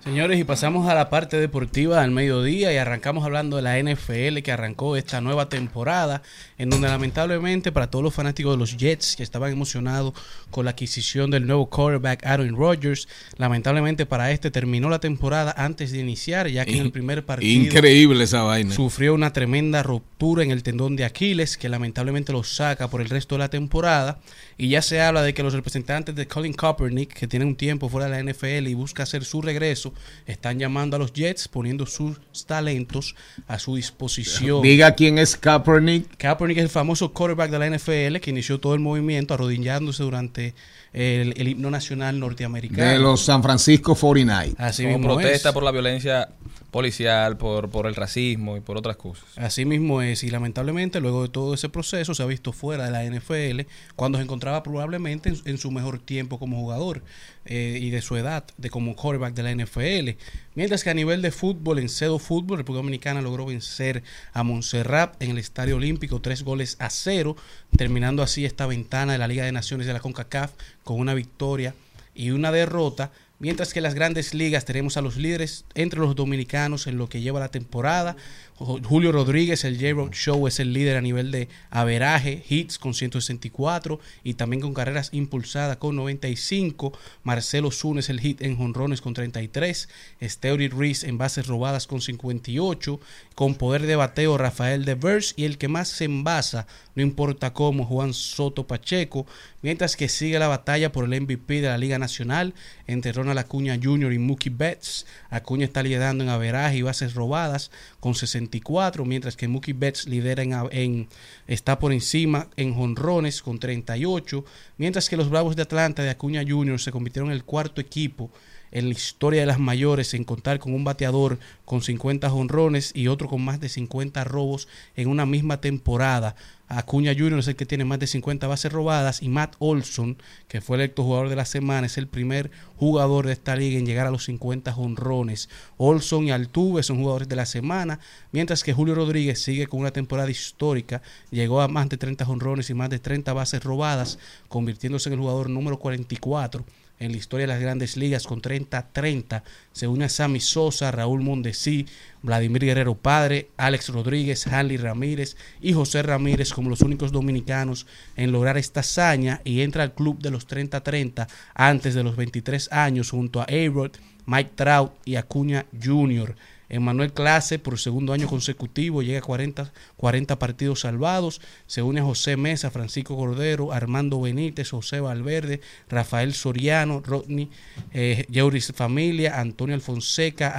Señores, y pasamos a la parte deportiva al mediodía y arrancamos hablando de la NFL que arrancó esta nueva temporada, en donde lamentablemente para todos los fanáticos de los Jets que estaban emocionados con la adquisición del nuevo quarterback Aaron Rodgers, lamentablemente para este terminó la temporada antes de iniciar, ya que en el primer partido Increíble esa vaina. sufrió una tremenda ruptura en el tendón de Aquiles que lamentablemente lo saca por el resto de la temporada y ya se habla de que los representantes de Colin Kaepernick que tienen un tiempo fuera de la NFL y busca hacer su regreso están llamando a los Jets poniendo sus talentos a su disposición. Diga quién es Kaepernick. Kaepernick es el famoso quarterback de la NFL que inició todo el movimiento arrodillándose durante el, el himno nacional norteamericano. De los San Francisco 49. Así Como mismo protesta es. por la violencia policial, por, por el racismo y por otras cosas. Así mismo es, y lamentablemente luego de todo ese proceso se ha visto fuera de la NFL cuando se encontraba probablemente en, su mejor tiempo como jugador eh, y de su edad de como quarterback de la NFL. Mientras que a nivel de fútbol, en Cedo Fútbol, República Dominicana logró vencer a Montserrat en el Estadio Olímpico tres goles a cero, terminando así esta ventana de la Liga de Naciones de la CONCACAF con una victoria y una derrota. Mientras que en las grandes ligas tenemos a los líderes entre los dominicanos en lo que lleva la temporada. Ju- Julio Rodríguez, el J-Rock Show, es el líder a nivel de averaje, hits con 164 y también con carreras impulsadas con 95. Marcelo Zunes, el hit en jonrones con 33. Steuri Reese en bases robadas con 58. Con poder de bateo, Rafael Devers y el que más se envasa, no importa cómo, Juan Soto Pacheco. Mientras que sigue la batalla por el MVP de la Liga Nacional entre Ronald Acuña Jr. y Mookie Betts. Acuña está liderando en averaje y bases robadas con 64, mientras que Mookie Betts lidera en, está por encima en jonrones con 38, mientras que los Bravos de Atlanta de Acuña Jr. se convirtieron en el cuarto equipo en la historia de las mayores en contar con un bateador con 50 jonrones y otro con más de 50 robos en una misma temporada. Acuña Jr. es el que tiene más de 50 bases robadas y Matt Olson, que fue electo jugador de la semana, es el primer jugador de esta liga en llegar a los 50 jonrones. Olson y Altuve son jugadores de la semana, mientras que Julio Rodríguez sigue con una temporada histórica, llegó a más de 30 jonrones y más de 30 bases robadas, convirtiéndose en el jugador número 44 en la historia de las grandes ligas con 30-30. Se une a Sammy Sosa, Raúl Mondesí, Vladimir Guerrero Padre, Alex Rodríguez, Hanley Ramírez y José Ramírez como los únicos dominicanos en lograr esta hazaña y entra al club de los 30-30 antes de los 23 años junto a A-Rod, Mike Trout y Acuña Jr. Emmanuel Clase por segundo año consecutivo llega a 40, 40 partidos salvados. Se une a José Mesa, Francisco Cordero, Armando Benítez, José Valverde, Rafael Soriano, Rodney, eh, Yeuris Familia, Antonio Alfonseca,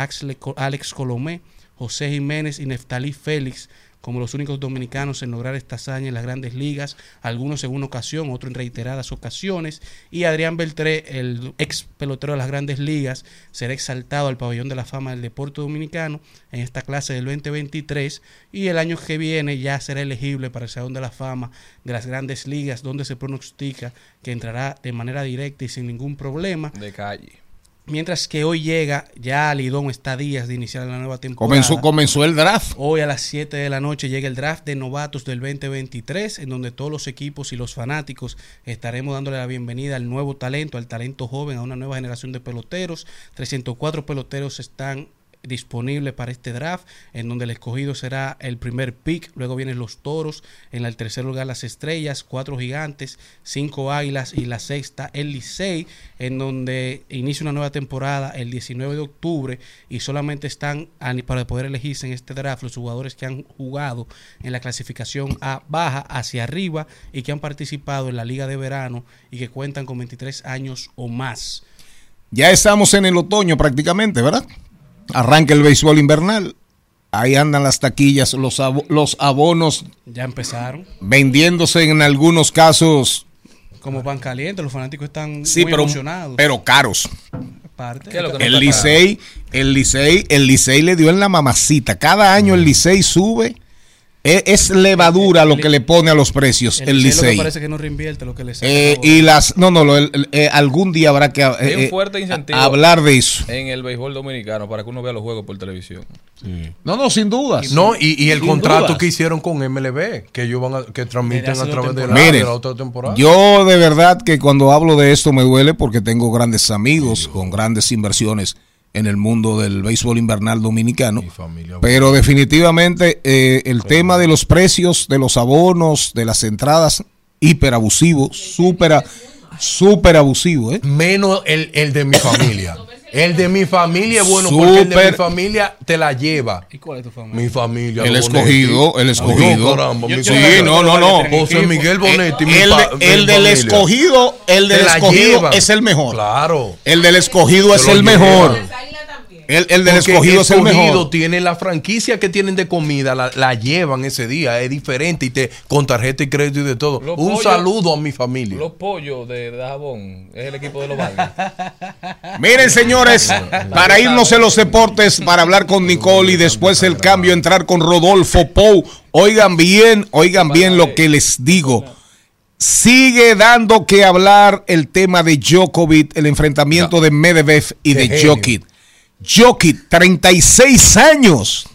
Alex Colomé, José Jiménez y Neftalí Félix como los únicos dominicanos en lograr esta hazaña en las grandes ligas, algunos en una ocasión, otros en reiteradas ocasiones, y Adrián Beltré, el ex pelotero de las grandes ligas, será exaltado al pabellón de la fama del deporte dominicano en esta clase del 2023 y el año que viene ya será elegible para el Salón de la Fama de las grandes ligas, donde se pronostica que entrará de manera directa y sin ningún problema. De calle. Mientras que hoy llega, ya Lidón está a días de iniciar la nueva temporada. Comenzó, comenzó el draft. Hoy a las 7 de la noche llega el draft de novatos del 2023, en donde todos los equipos y los fanáticos estaremos dándole la bienvenida al nuevo talento, al talento joven, a una nueva generación de peloteros. 304 peloteros están disponibles para este draft, en donde el escogido será el primer pick, luego vienen los toros, en el tercer lugar las estrellas, cuatro gigantes, cinco águilas y la sexta el Licey, en donde inicia una nueva temporada el 19 de octubre y solamente están para poder elegirse en este draft los jugadores que han jugado en la clasificación A baja hacia arriba y que han participado en la liga de verano y que cuentan con 23 años o más. Ya estamos en el otoño prácticamente, ¿verdad? Arranca el béisbol invernal. Ahí andan las taquillas, los, abo- los abonos Ya empezaron. vendiéndose en algunos casos, Como pan caliente, los fanáticos están sí, muy pero, emocionados. pero caros. Parte. ¿Qué es lo que no El Licey, el Licey, el Licey le dio en la mamacita. Cada año el Licey sube. E- Es, levadura lo que le pone a los precios el Licey lo que Licey. parece que no reinvierte lo que le Eh, y las, no, no, lo- el- el- eh, algún día habrá que eh, Hay un eh, fuerte incentivo. a- hablar de eso. En el béisbol dominicano para que uno vea los juegos por televisión. No, no, sin dudas. No, y, y el contrato dudas. que hicieron con MLB, que ellos van a, que transmiten a través de la, Mire, de la otra temporada. Yo de verdad que cuando hablo de esto me duele porque tengo grandes amigos con grandes inversiones en el mundo del béisbol invernal dominicano. Familia, Pero definitivamente eh, el tema de los precios, de los abonos, de las entradas, hiper abusivo, súper, súper abusivo. ¿eh? menos el, el de mi familia. El de mi familia es bueno porque el de mi Súper. familia te la lleva. ¿Y cuál es tu familia? Mi familia. El escogido, Bonetti. el escogido. Caramba, Sí, familia. no, no, no. José Miguel Bonetti. mi El, el mi del familia. escogido, el del escogido es el mejor. Claro. El del escogido es el mejor. llevan. El, el del escogido es el escogido mejor. tiene la franquicia que tienen de comida, la, la llevan ese día, es diferente y te con tarjeta y crédito y de todo. Los Un pollos- saludo a mi familia. Los pollos de Dajabón es el equipo de los Vargas. Miren, señores, para irnos en los deportes, para hablar con Nicole y después el cambio, entrar con Rodolfo Pou. Oigan bien, oigan bien lo que les digo. Sigue dando que hablar el tema de Djokovic, el enfrentamiento de Medvedev y de genio. Djokovic, 36 años.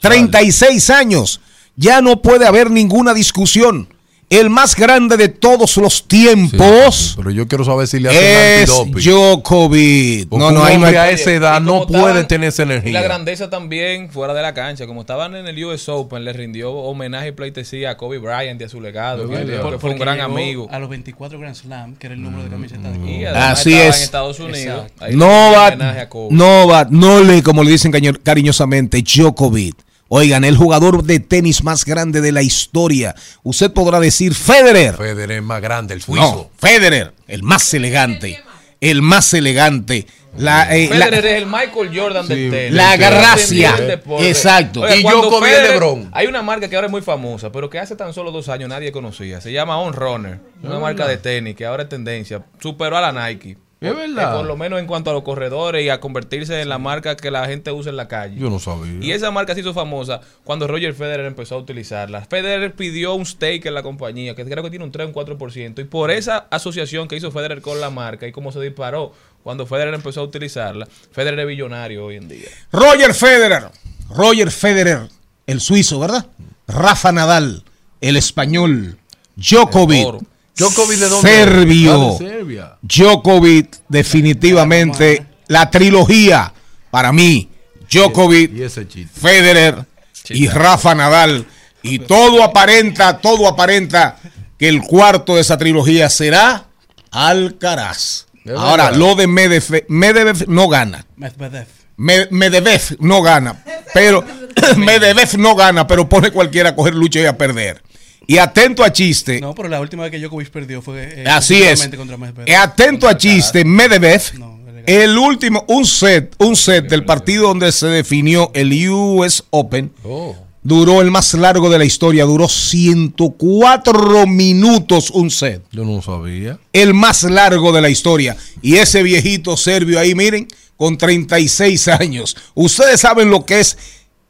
36 años. Ya no puede haber ninguna discusión. El más grande de todos los Sí, tiempos pero yo quiero saber si le hacen es. Djokovic. Porque No, no, hay- a esa edad no puede estaban- tener esa Y la energía. grandeza también fuera de la cancha. Como estaban en el US Open, le rindió homenaje y pleitesía a Kobe Bryant y a su legado. Que, que Por- fue un porque gran llegó amigo. A los 24 Grand Slam, que era el número de camiseta de Y Así es. en Estados Unidos. Exacto. Ahí le Novak, rindió homenaje a Kobe. Novak, Nole, como le dicen cariñosamente, Djokovic. Oigan, el jugador de tenis más grande de la historia. Usted podrá decir Federer. Federer es más grande, el No, suizo. Federer, el más elegante. El más elegante. La, eh, la- Federer es el Michael Jordan del tenis. la gracia. el. Exacto. Oiga, Y Djokovic es Federer- LeBron. Hay una marca que ahora es muy famosa, pero que hace tan solo dos años nadie conocía. Se llama On Runner. Una marca de tenis que ahora es tendencia. Superó a la Nike. Es verdad. Eh, por lo menos en cuanto a los corredores y a convertirse en la marca que la gente usa en la calle. Yo no sabía. Y esa marca se hizo famosa cuando Roger Federer empezó a utilizarla. Federer pidió un stake en la compañía, que creo que tiene un 3 o un 4%. Y por esa asociación que hizo Federer con la marca y cómo se disparó cuando Federer empezó a utilizarla, Federer es billonario hoy en día. Roger Federer. Roger Federer, el suizo, ¿verdad? Rafa Nadal, el español. Djokovic. Djokovic de dónde? Serbio. Ah, de Serbia. Djokovic, definitivamente la trilogía para mí. Djokovic, Y ese. Federer y Rafa Nadal. Y todo aparenta, todo aparenta que el cuarto de esa trilogía será Alcaraz. Ahora, lo de Medvedev, Medvedev no gana. Medvedev. Me- Medvedev no gana, pero Medvedev no gana, pero pone cualquiera a coger lucha y a perder. Y atento a chiste, No, pero la última vez que Djokovic perdió fue eh, así es. contra Medvedev. Eh, atento a chiste, Medvedev, No, el último, un set, un set del partido donde se definió el US Open, Oh. duró el más largo de la historia, duró 104 minutos un set, Yo no sabía. el más largo de la historia. Y ese viejito serbio ahí, miren, con 36 años. Ustedes saben lo que es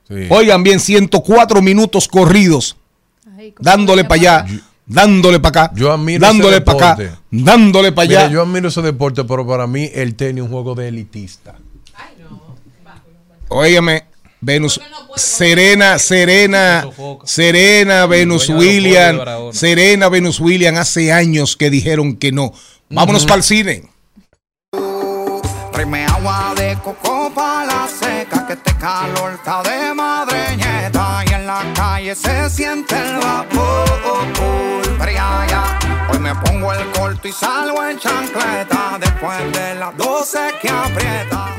Sí. Oigan bien, 104 minutos corridos, dándole para allá. dándole para acá, Yo admiro dándole para acá, dándole para Mira, allá. yo admiro ese deporte, pero para mí el tenis es un juego de elitista. Óigame, Venus, Serena, Serena, Serena, Venus William. Serena, Venus William, hace años que dijeron que no. Vámonos para el cine. Agua de coco pa' la seca, que este calor está de la calle se siente el vapor. Fría ya. Hoy me pongo el corto y salgo en chancleta, después de las 12 que aprieta.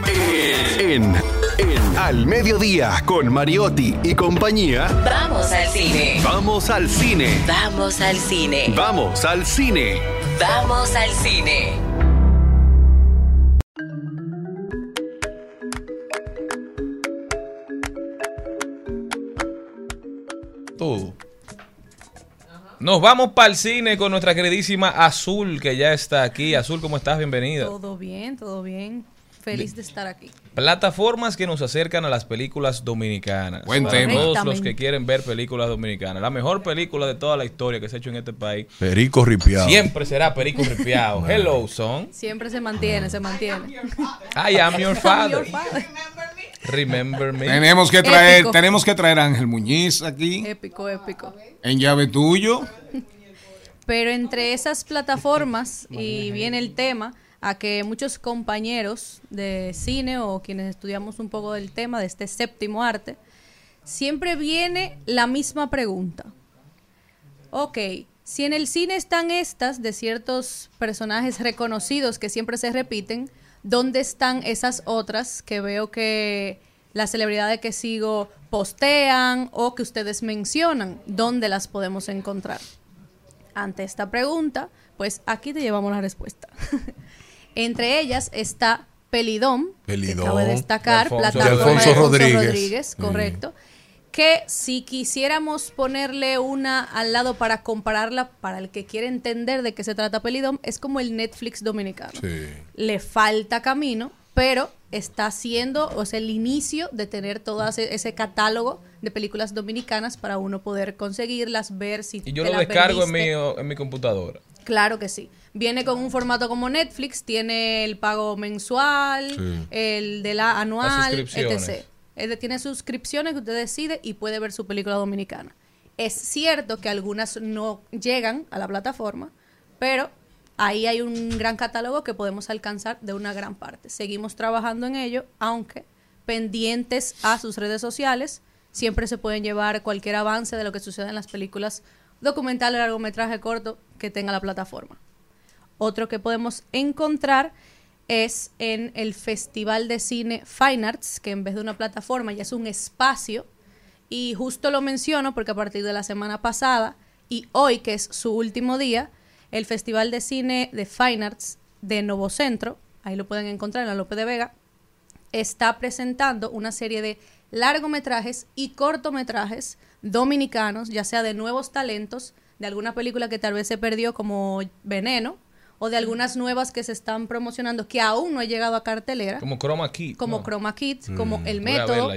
En, en Al Mediodía con Mariotti y compañía. Vamos al cine. Vamos al cine. Vamos al cine. Vamos al cine. Vamos al cine. Todo. Nos vamos para el cine con nuestra queridísima Azul, que ya está aquí. Azul, ¿cómo estás? Bienvenida. Todo bien, todo bien. Feliz de estar aquí. Plataformas que nos acercan a las películas dominicanas. Cuénteme. Para todos los que quieren ver películas dominicanas. La mejor película de toda la historia que se ha hecho en este país. Perico ripiado. Siempre será Perico Ripiao. Hello, son. Siempre se mantiene, se mantiene. I am your father. Your father. Remember me. Tenemos que traer, Épico. tenemos que traer a Ángel Muñiz aquí Épico, épico. en llave tuyo. Pero entre esas plataformas, y viene el tema, a que muchos compañeros de cine o quienes estudiamos un poco del tema de este séptimo arte, siempre viene la misma pregunta. Ok, si en el cine están estas de ciertos personajes reconocidos que siempre se repiten, ¿dónde están esas otras que veo que las celebridades que sigo postean o que ustedes mencionan? ¿Dónde las podemos encontrar? Ante esta pregunta, pues aquí te llevamos la respuesta. Entre ellas está Pelidón, Pelidón. que cabe destacar, De Alfonso- plataforma de Alfonso de Alfonso Rodríguez. Rodríguez, Mm. Que si quisiéramos ponerle una al lado para compararla, para el que quiere entender de qué se trata Pelidón, es como el Netflix dominicano. Sí. Le falta camino, pero está haciendo, o sea, el inicio de tener todo ese, ese catálogo de películas dominicanas para uno poder conseguirlas, ver si Y yo te lo las descargo en mi, en mi computadora. Claro que sí. Viene con un formato como Netflix, tiene el pago mensual, Sí. el de la anual, etc. Tiene suscripciones que usted decide y puede ver su película dominicana. Es cierto que algunas no llegan a la plataforma, pero ahí hay un gran catálogo que podemos alcanzar de una gran parte. Seguimos trabajando en ello, aunque pendientes a sus redes sociales, siempre se pueden llevar cualquier avance de lo que sucede en las películas documentales, largometraje corto que tenga la plataforma. Otro que podemos encontrar es en el Festival de Cine Fine Arts, que en vez de una plataforma ya es un espacio. Y justo lo menciono porque a partir de la semana pasada y hoy, que es su último día, el Festival de Cine de Fine Arts de Novo Centro, ahí lo pueden encontrar en la Lope de Vega, está presentando una serie de largometrajes y cortometrajes dominicanos, ya sea de nuevos talentos, de alguna película que tal vez se perdió como Veneno, o de algunas nuevas que se están promocionando que aún no ha llegado a cartelera, como, Como Chroma Key. ¿no? Chroma Kit, como El Método,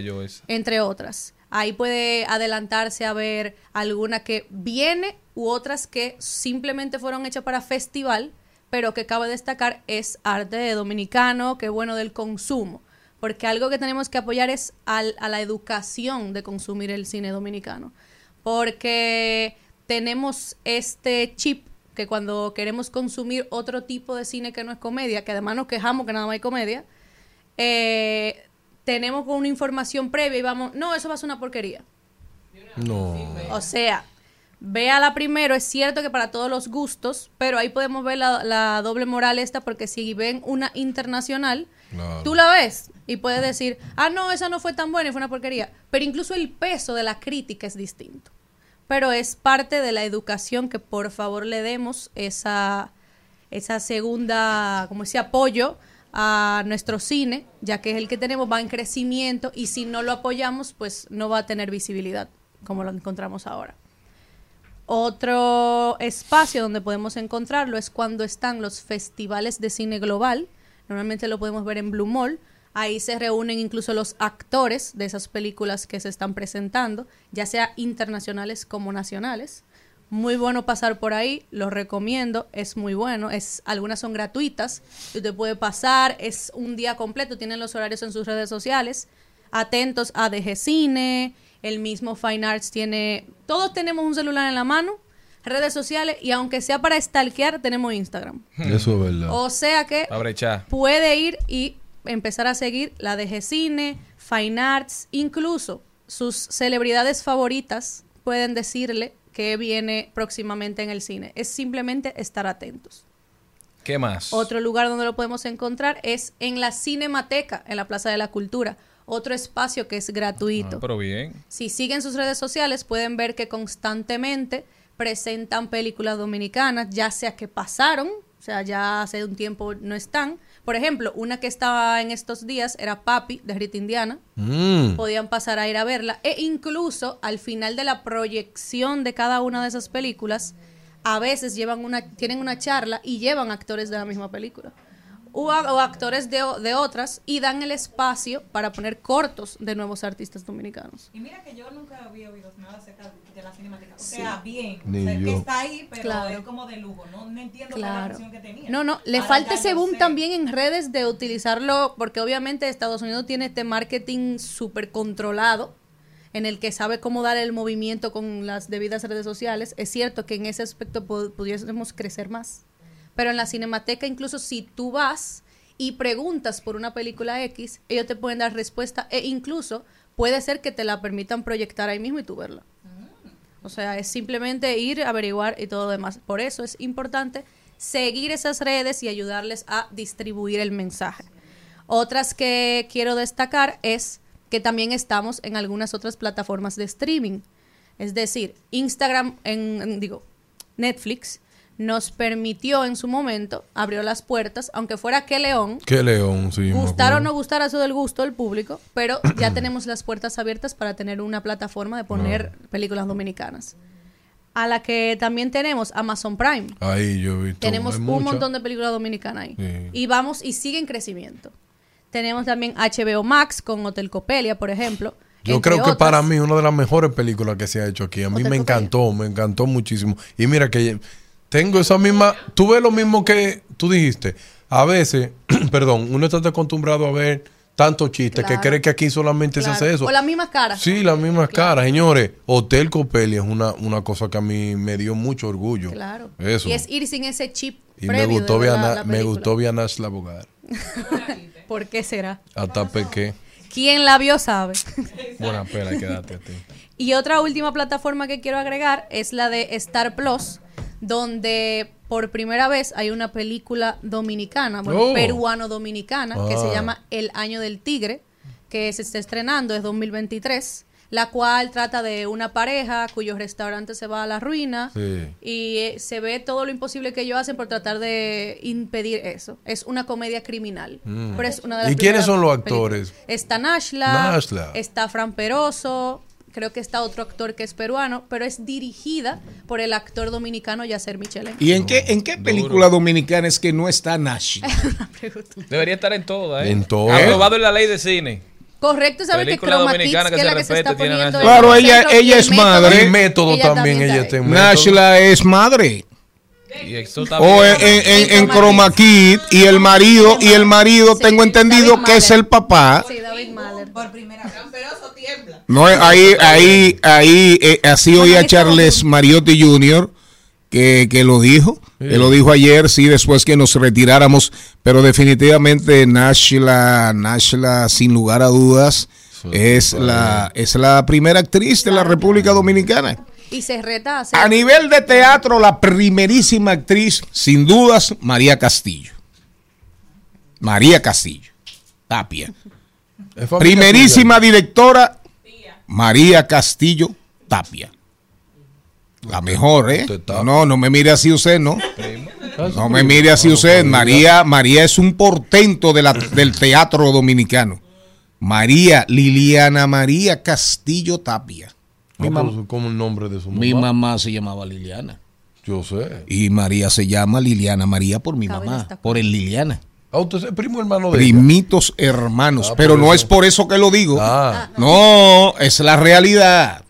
entre otras. Ahí puede adelantarse a ver alguna que viene u otras que simplemente fueron hechas para festival, pero que cabe destacar es arte dominicano, que bueno del consumo. Porque algo que tenemos que apoyar es al- a la educación de consumir el cine dominicano. Porque tenemos este chip que cuando queremos consumir otro tipo de cine que no es comedia, que además nos quejamos que nada más hay comedia, eh, tenemos una información previa y vamos, no, eso va a ser una porquería. No. O sea, véala primero, es cierto que para todos los gustos, pero ahí podemos ver la, la doble moral esta, porque si ven una internacional, Claro. tú la ves y puedes decir, ah, no, esa no fue tan buena y fue una porquería. Pero incluso el peso de la crítica es distinto. Pero es parte de la educación que por favor le demos esa, esa segunda, como ese apoyo a nuestro cine, ya que es el que tenemos, va en crecimiento y si no lo apoyamos, pues no va a tener visibilidad como lo encontramos ahora. Otro espacio donde podemos encontrarlo es cuando están los festivales de cine global. Normalmente lo podemos ver en Blue Mall. Ahí se reúnen incluso los actores de esas películas que se están presentando, ya sea internacionales como nacionales. Muy bueno pasar por ahí, lo recomiendo, es muy bueno. Es, algunas son gratuitas, usted puede pasar, es un día completo, tienen los horarios en sus redes sociales. Atentos a DG Cine, el mismo Fine Arts tiene, todos tenemos un celular en la mano, redes sociales y aunque sea para stalkear, tenemos Instagram. Eso es verdad. O sea que puede ir y empezar a seguir la DG Cine, Fine Arts, incluso sus celebridades favoritas pueden decirle que viene próximamente en el cine. Es simplemente estar atentos. ¿Qué más? Otro lugar donde lo podemos encontrar es en la Cinemateca, en la Plaza de la Cultura. Otro espacio que es gratuito. Ah, pero bien. Si siguen sus redes sociales, pueden ver que constantemente presentan películas dominicanas, ya sea que pasaron, o sea, ya hace un tiempo no están. Por ejemplo, una que estaba en estos días era Papi, de Rita Indiana. Mm. Podían pasar a ir a verla. E incluso al final de la proyección de cada una de esas películas, a veces llevan una, tienen una charla y llevan actores de la misma película. O, actores de, o- de otras y dan el espacio para poner cortos de nuevos artistas dominicanos. Y mira que yo nunca había oído nada acerca de la cinemática. O Sí. sea, bien. Ni o sea, yo. que está ahí, pero Claro. es como de lujo. No, no entiendo cuál la función que tenía. No, no, le Ahora falta ese boom sé. también en redes de utilizarlo, porque obviamente Estados Unidos tiene este marketing súper controlado, en el que sabe cómo dar el movimiento con las debidas redes sociales. Es cierto que en ese aspecto pu- pudiésemos crecer más. Pero en la cinemateca, incluso si tú vas y preguntas por una película X, ellos te pueden dar respuesta e incluso puede ser que te la permitan proyectar ahí mismo y tú verla. O sea, es simplemente ir, averiguar y todo lo demás. Por eso es importante seguir esas redes y ayudarles a distribuir el mensaje. Otras que quiero destacar es que también estamos en algunas otras plataformas de streaming. Es decir, Instagram, en, en- digo, Netflix nos permitió en su momento, abrió las puertas, aunque fuera que León, Qué león, sí. gustar o no gustar, eso del gusto del público, pero ya tenemos las puertas abiertas para tener una plataforma de poner películas dominicanas. A la que también tenemos Amazon Prime. Ahí yo he visto. Tenemos un mucha. montón de películas dominicanas ahí. Sí. Y vamos y sigue en crecimiento. Tenemos también HBO Max con Hotel Copelia, por ejemplo. Yo creo que otras. para mí una de las mejores películas que se ha hecho aquí. A mí Hotel me Copelia. encantó, me encantó muchísimo. Y mira que tengo esa misma, tú ves lo mismo que tú dijiste. A veces, perdón, uno está acostumbrado a ver tantos chistes Claro. que cree que aquí solamente Claro. se hace eso. O las mismas caras. Sí, las mismas caras, señores. Hotel Copelia es una, una cosa que a mí me dio mucho orgullo. Claro. Eso. Y es ir sin ese chip. Y me gustó, ver ver a la- Na- la me gustó ver a Nash Labogar. ¿Por qué será? Hasta pequé. Quien la vio sabe. Buena pena, quédate a ti. Y otra última plataforma que quiero agregar es la de Star Plus, donde por primera vez hay una película dominicana, bueno, Oh. peruano-dominicana, que se Ah. llama El Año del Tigre, que se está estrenando, es 2023, la cual trata de una pareja cuyo restaurante se va a la ruina Sí. y eh, se ve todo lo imposible que ellos hacen por tratar de impedir eso. Es una comedia criminal. Mm. Pero es una de las ¿Y quiénes son los películas. actores? Está Nashla, Nashla. está Fran Peroso, creo que está otro actor que es peruano, pero es dirigida por el actor dominicano Yacer Michele. ¿Y en qué, en qué película dominicana es que no está Nash? Debería estar en todas, ¿eh? En todas. Aprobado en la ley de cine. Correcto, ¿sabes que Película Chroma Kids, que que es se la que se está tiene poniendo. Claro, el ella- ella el es método- madre. El método ella también, ella está en Nashla es madre. Y eso está O en, en, en, en Chroma Kid y el marido y el marido Sí, tengo entendido David que es el papá. Sí, David Mahler. Por primera vez. No, ahí, ahí, ahí, eh, así ahí está Charles. Mariotti Jr. Que, que lo dijo, que lo dijo ayer, sí, después que nos retiráramos, pero definitivamente Nashla, Nashla, sin lugar a dudas, es la, es la primera actriz de la República Dominicana. Y se reta a A nivel de teatro, la primerísima actriz, sin dudas, María Castillo. María Castillo, Tapia. Primerísima directora, María Castillo Tapia. La mejor, ¿eh? No, no, no me mire así usted, ¿no? No me mire así usted. María, María es un portento de la, del teatro dominicano. María, Liliana María Castillo Tapia. Mi, pero mam- eso es como el nombre de su mamá. mi mamá se llamaba Liliana. Yo sé. Y María se llama Liliana María por mi mamá, por el Liliana. Ah, usted es el primo hermano de ella. Primitos hermanos. Ah, pero no eso. es por eso que lo digo. Ah, No, es la realidad.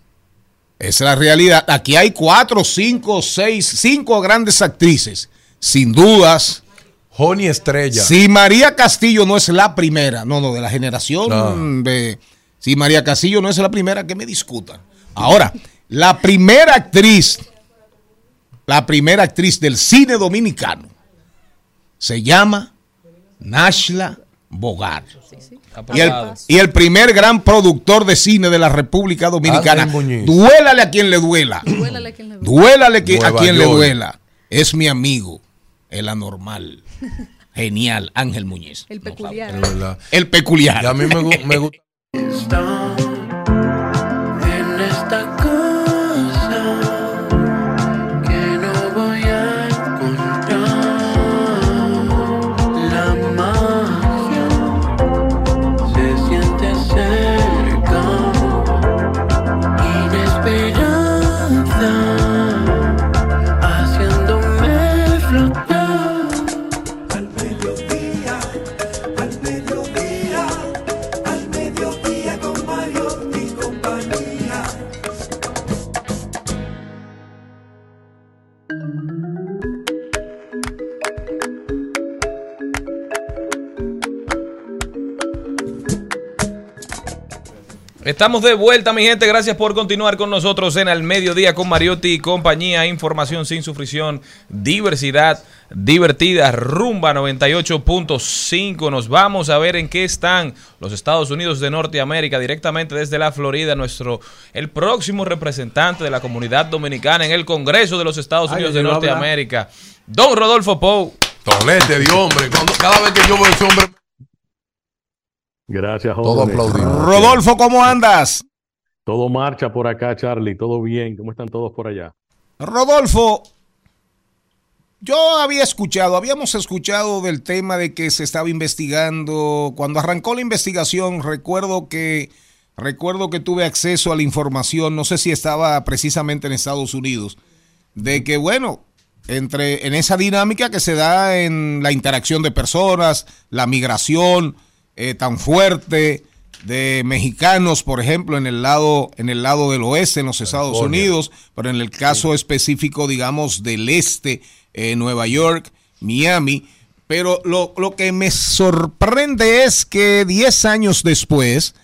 Es la realidad. Aquí hay cuatro, cinco, seis, cinco grandes actrices. Sin dudas. Joni Estrella. Si María Castillo no es la primera, no, no, de la generación No. de. Si María Castillo no es la primera, que me discutan. Ahora, la primera actriz, la primera actriz del cine dominicano, se llama Nashla Bogar. Y el, y el primer gran productor de cine de la República Dominicana. Ángel Muñiz. Duélale a quien le duela. Duélale a quien le. Duélale que- a quien le duela. Es mi amigo, el anormal. Genial, Ángel Muñiz. El peculiar. El peculiar. Y a mí me gusta. Estamos de vuelta, mi gente. Gracias por continuar con nosotros en Al Mediodía con Mariotti y compañía. Información sin sufrición, diversidad divertida. Rumba 98.5. Nos vamos a ver en qué están los Estados Unidos de Norteamérica, directamente desde la Florida. Nuestro, el próximo representante de la comunidad dominicana en el Congreso de los Estados Unidos de. Norteamérica, don Rodolfo Pou. Tolete de hombre. Cuando- cada vez que yo veo ese hombre, Gracias, todo jóvenes. aplaudimos. Rodolfo, ¿cómo andas? Todo marcha por acá, Charlie. Todo bien. ¿Cómo están todos por allá? Rodolfo, yo había escuchado, habíamos escuchado del tema de que se estaba investigando. Cuando arrancó la investigación, recuerdo que recuerdo que tuve acceso a la información, no sé si estaba precisamente en Estados Unidos, de que bueno, entre en esa dinámica que se da en la interacción de personas, la migración eh, tan fuerte de mexicanos, por ejemplo, en el lado en el lado del oeste en los Estados California. Unidos, pero en el caso específico, digamos, del este, eh, Nueva York, Miami. Pero lo, lo que me sorprende es que 10 años después,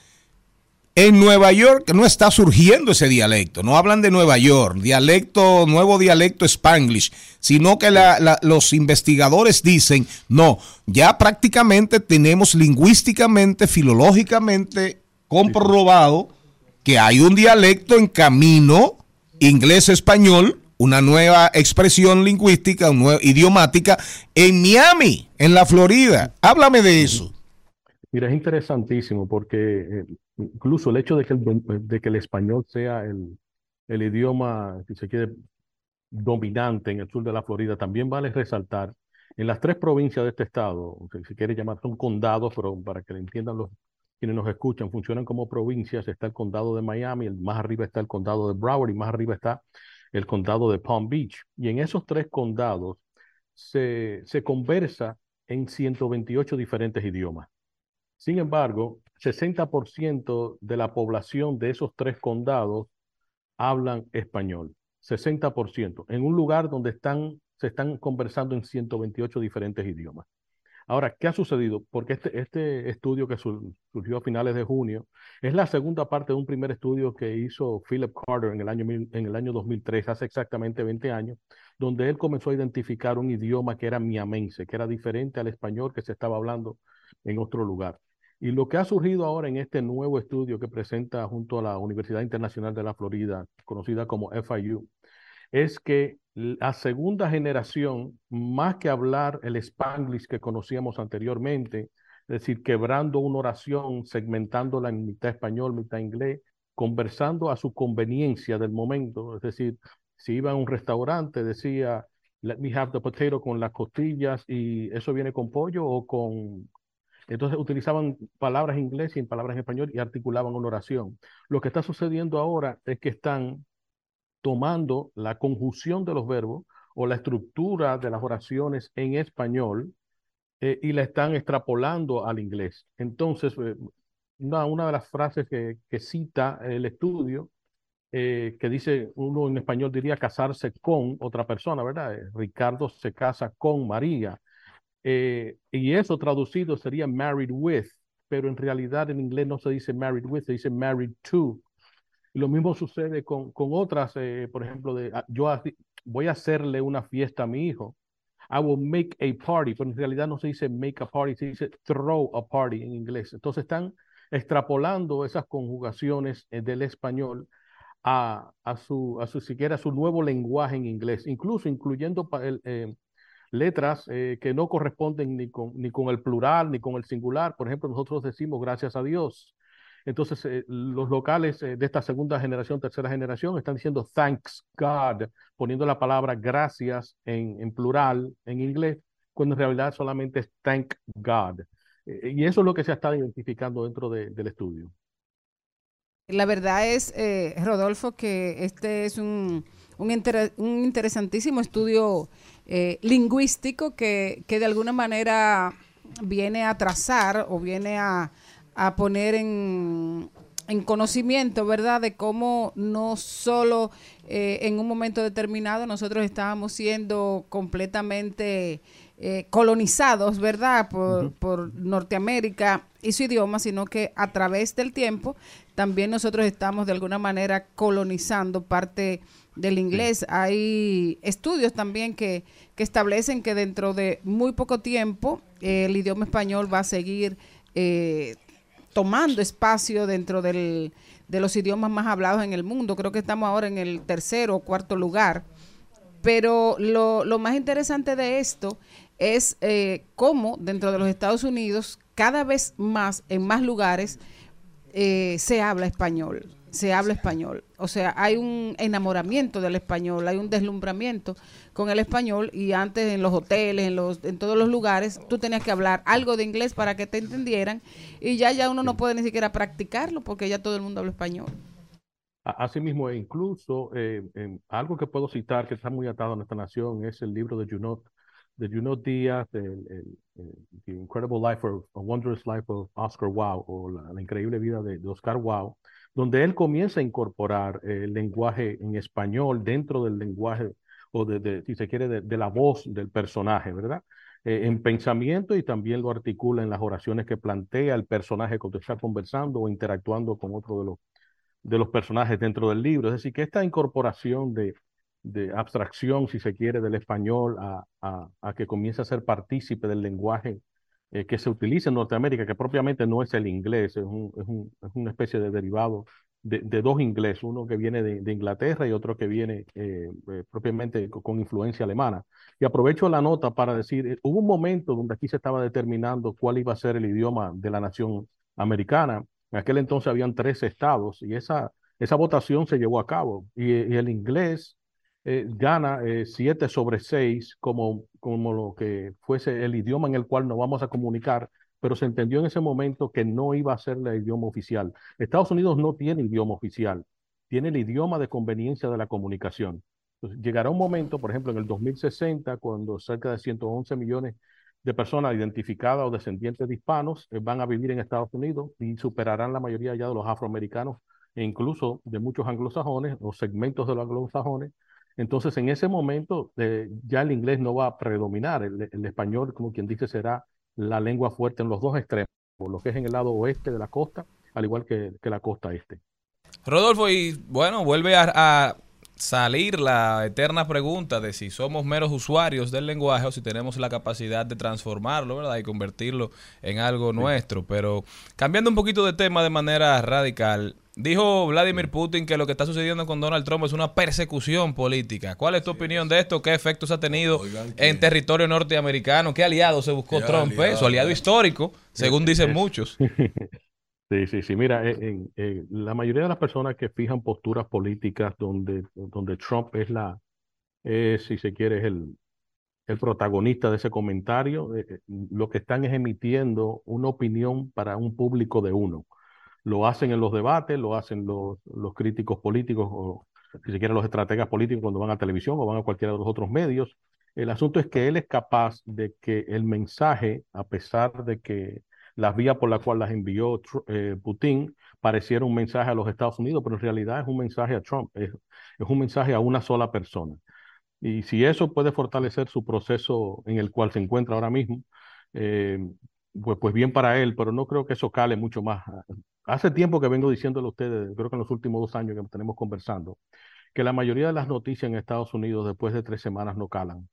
en Nueva York no está surgiendo ese dialecto, no hablan de Nueva York, dialecto, nuevo dialecto spanglish, sino que los investigadores dicen, no, ya prácticamente tenemos lingüísticamente, filológicamente comprobado que hay un dialecto en camino, inglés-español, una nueva expresión lingüística, una nueva idiomática, en Miami, en la Florida. Háblame de eso. Mira, es interesantísimo porque eh, incluso el hecho de que el, dom- de que el español sea el, el idioma, si se quiere, dominante en el sur de la Florida, también vale resaltar en las tres provincias de este estado, si se quiere llamar, son condados, pero para que lo entiendan los quienes nos escuchan, funcionan como provincias. Está el condado de Miami, el más arriba está el condado de Broward y más arriba está el condado de Palm Beach. Y en esos tres condados se, se conversa en 128 diferentes idiomas. Sin embargo, 60% de la población de esos tres condados hablan español. 60%, en un lugar donde están, se están conversando en 128 diferentes idiomas. Ahora, ¿qué ha sucedido? Porque este, este estudio que sur- surgió a finales de junio es la segunda parte de un primer estudio que hizo Philip Carter en el año, en el año 2003, hace exactamente 20 años, donde él comenzó a identificar un idioma que era miamense, que era diferente al español que se estaba hablando en otro lugar. Y lo que ha surgido ahora en este nuevo estudio que presenta junto a la Universidad Internacional de la Florida, conocida como FIU, es que la segunda generación, más que hablar el spanglish que conocíamos anteriormente, es decir, quebrando una oración, segmentándola en mitad español, mitad inglés, conversando a su conveniencia del momento, es decir, si iba a un restaurante, decía, let me have the potato con las costillas y eso viene con pollo o con... Entonces utilizaban palabras en inglés y en palabras en español y articulaban una oración. Lo que está sucediendo ahora es que están tomando la conjunción de los verbos o la estructura de las oraciones en español eh, y la están extrapolando al inglés. Entonces, eh, una, una de las frases que, que cita el estudio eh, que dice, uno en español diría casarse con otra persona, ¿verdad? Ricardo se casa con María. Eh, y eso traducido sería married with, pero en realidad en inglés no se dice married with, se dice married to. Y lo mismo sucede con, con otras, eh, por ejemplo, de ah, yo voy a hacerle una fiesta a mi hijo. I will make a party, pero en realidad no se dice make a party, se dice throw a party en inglés. Entonces están extrapolando esas conjugaciones eh, del español a, a su, a su siquiera su nuevo lenguaje en inglés, incluso incluyendo el, eh, letras eh, que no corresponden ni con, ni con el plural ni con el singular. Por ejemplo, nosotros decimos gracias a Dios. Entonces, eh, los locales eh, de esta segunda generación, tercera generación, están diciendo thanks God, poniendo la palabra gracias en, en plural en inglés, cuando en realidad solamente es thank God. Eh, y eso es lo que se está identificando dentro de- del estudio. La verdad es, eh, Rodolfo, que este es un, un, inter- un interesantísimo estudio eh, lingüístico que, que de alguna manera viene a trazar o viene a, a poner en, en conocimiento, ¿verdad?, de cómo no solo eh, en un momento determinado nosotros estábamos siendo completamente eh, colonizados, ¿verdad?, por, por Norteamérica y su idioma, sino que a través del tiempo también nosotros estamos de alguna manera colonizando parte del inglés. Hay estudios también que, que establecen que dentro de muy poco tiempo eh, el idioma español va a seguir eh, tomando espacio dentro del, de los idiomas más hablados en el mundo. Creo que estamos ahora en el tercero o cuarto lugar. Pero lo, lo más interesante de esto es eh, cómo dentro de los Estados Unidos, cada vez más, en más lugares, eh, se habla español. Se habla español. O sea, hay un enamoramiento del español, hay un deslumbramiento con el español y antes en los hoteles, en, los, en todos los lugares, tú tenías que hablar algo de inglés para que te entendieran y ya ya uno no puede ni siquiera practicarlo porque ya todo el mundo habla español. Asimismo, e incluso eh, algo que puedo citar que está muy atado a nuestra nación es el libro de Junot, de Junot Díaz, el, el- el- The Incredible Life of, A Wondrous Life of Oscar Wilde, o la, la increíble vida de, de Oscar Wilde, donde él comienza a incorporar eh, el lenguaje en español dentro del lenguaje, o de, si se quiere, de, de la voz del personaje, ¿verdad? Eh, en pensamiento y también lo articula en las oraciones que plantea el personaje cuando está conversando o interactuando con otro de los de los personajes dentro del libro. Es decir, que esta incorporación de, de abstracción, si se quiere, del español a, a, a que comience a ser partícipe del lenguaje eh, que se utiliza en Norteamérica, que propiamente no es el inglés, es, un, es, un- es una especie de derivado de, de dos inglés, uno que viene de, Inglaterra y otro que viene eh, eh, propiamente co- con influencia alemana. Y aprovecho la nota para decir, hubo un momento donde aquí se estaba determinando cuál iba a ser el idioma de la nación americana. En aquel entonces habían tres estados y esa, esa votación se llevó a cabo. Y el inglés eh, gana eh, siete sobre seis como, como lo que fuese el idioma en el cual nos vamos a comunicar, pero se entendió en ese momento que no iba a ser el idioma oficial. Estados Unidos no tiene idioma oficial, tiene el idioma de conveniencia de la comunicación. Llegará un momento, por ejemplo, en el 2060, cuando cerca de 111 millones de personas identificadas o descendientes de hispanos eh, van a vivir en Estados Unidos y superarán la mayoría ya de los afroamericanos e incluso de muchos anglosajones o segmentos de los anglosajones. Entonces, en ese momento, eh, ya el inglés no va a predominar. El, el español, como quien dice, será la lengua fuerte en los dos extremos, lo que es en el lado oeste de la costa, al igual que, que la costa este. Rodolfo, y bueno, vuelve a, a salir la eterna pregunta de si somos meros usuarios del lenguaje o si tenemos la capacidad de transformarlo, ¿verdad? Y convertirlo en algo nuestro. Pero cambiando un poquito de tema de manera radical, dijo Vladimir Putin que lo que está sucediendo con Donald Trump es una persecución política. ¿Cuál es tu opinión de esto? ¿Qué efectos ha tenido en territorio norteamericano? ¿Qué aliado se buscó ¿Qué Trump? eh? Su aliado histórico, según dicen muchos. Sí, sí, sí. Mira, en, en- en la mayoría de las personas que fijan posturas políticas donde, donde Trump es la, es, si se quiere, es el, el protagonista de ese comentario, eh, eh, lo que están es emitiendo una opinión para un público de uno. Lo hacen en los debates, lo hacen los, los críticos políticos o, si se quiere, los estrategas políticos cuando van a televisión o van a cualquiera de los otros medios. El asunto es que él es capaz de que el mensaje, a pesar de que las vías por las cuales las envió eh, Putin pareciera un mensaje a los Estados Unidos, pero en realidad es un mensaje a Trump, es, es un mensaje a una sola persona. Y si eso puede fortalecer su proceso en el cual se encuentra ahora mismo, eh, pues, pues bien para él, pero no creo que eso cale mucho más. Hace tiempo que vengo diciéndole a ustedes, creo que en los últimos dos años que tenemos conversando, que la mayoría de las noticias en Estados Unidos después de tres semanas no calan.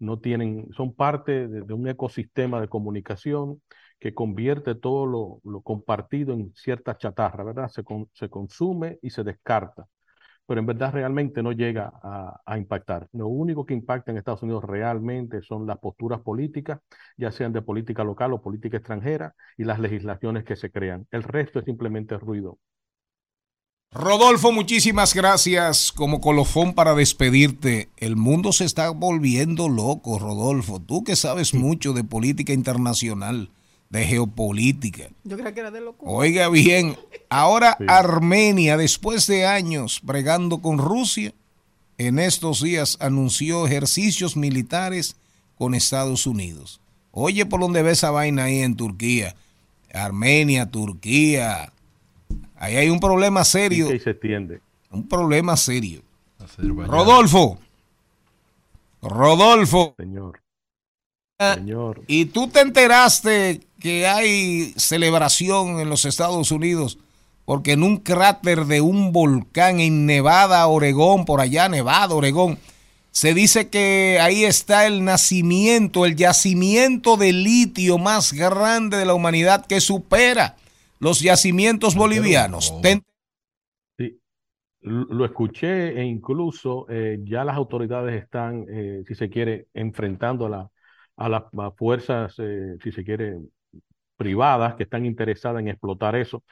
No tienen, son parte de, un ecosistema de comunicación que convierte todo lo, lo compartido en cierta chatarra, ¿verdad? Se, con- se consume y se descarta pero en verdad realmente no llega a, a impactar. Lo único que impacta en Estados Unidos realmente son las posturas políticas, ya sean de política local o política extranjera, y las legislaciones que se crean. El resto es simplemente ruido. Rodolfo, muchísimas gracias como colofón para despedirte. El mundo se está volviendo loco, Rodolfo. Tú que sabes mucho de política internacional, de geopolítica. Yo creo que era de locura. Oiga bien, ahora Armenia, después de años bregando con Rusia, en estos días anunció ejercicios militares con Estados Unidos. Oye, por dónde ve esa vaina ahí en Turquía. Armenia, Turquía. Ahí hay un problema serio. Y se extiende. Un problema serio. Rodolfo. Rodolfo. Señor. Señor. Y tú te enteraste que hay celebración en los Estados Unidos porque en un cráter de un volcán en Nevada, Oregón, por allá, Nevada, Oregón, se dice que ahí está el nacimiento, el yacimiento de litio más grande de la humanidad que supera los yacimientos bolivianos. Sí, lo escuché e incluso eh, ya las autoridades están, eh, si se quiere, enfrentando a, la- a las a fuerzas, eh, si se quiere, privadas que están interesadas en explotar eso.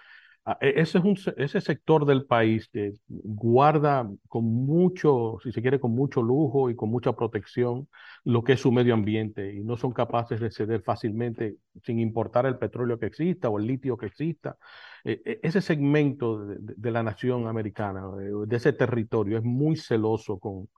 Ah, e- Ese es un, se- ese sector del país que guarda con mucho, si se quiere, con mucho lujo y con mucha protección lo que es su medio ambiente y no son capaces de ceder fácilmente sin importar el petróleo que exista o el litio que exista. Eh, eh, ese segmento de, de- de la nación americana, eh, de ese territorio, es muy celoso con,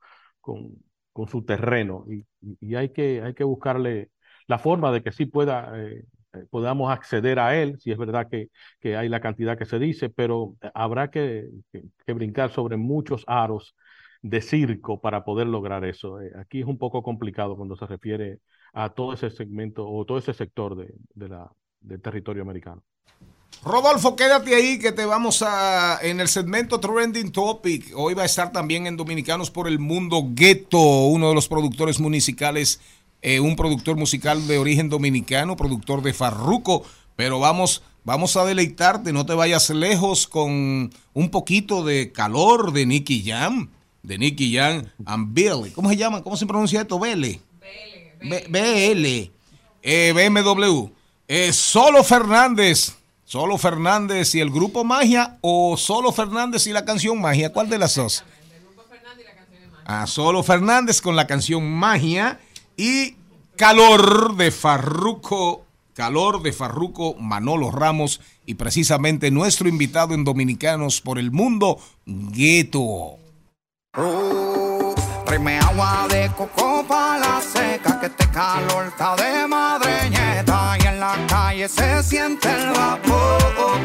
con, con su terreno y, y- hay que, hay que buscarle la forma de que sí pueda, eh, eh, podamos acceder a él, si es verdad que, que hay la cantidad que se dice, pero habrá que, que- que brincar sobre muchos aros de circo para poder lograr eso. Eh, aquí es un poco complicado cuando se refiere a todo ese segmento o todo ese sector de, de la, del territorio americano. Rodolfo, quédate ahí que te vamos a en el segmento Trending Topic. Hoy va a estar también en Dominicanos por el Mundo Gueto, uno de los productores musicales, eh, un productor musical de origen dominicano, productor de Farruco. Pero vamos, vamos a deleitarte, no te vayas lejos con un poquito de calor de Nicky Jam, de Nicky Jam and Billy. ¿Cómo se llama? ¿Cómo se pronuncia esto? BL. B- BL. Eh, BMW. Eh, Solo Fernández. Solo Fernández y el grupo Magia o Solo Fernández y la canción Magia. ¿Cuál de las dos? Ah, Solo Fernández con la canción Magia y Calor de Farruco. Calor de Farruco Manolo Ramos y precisamente nuestro invitado en Dominicanos por el Mundo, Gueto. Tráeme agua de coco para la seca, que este calor está de madreñeta. Y la calle se siente el vapor.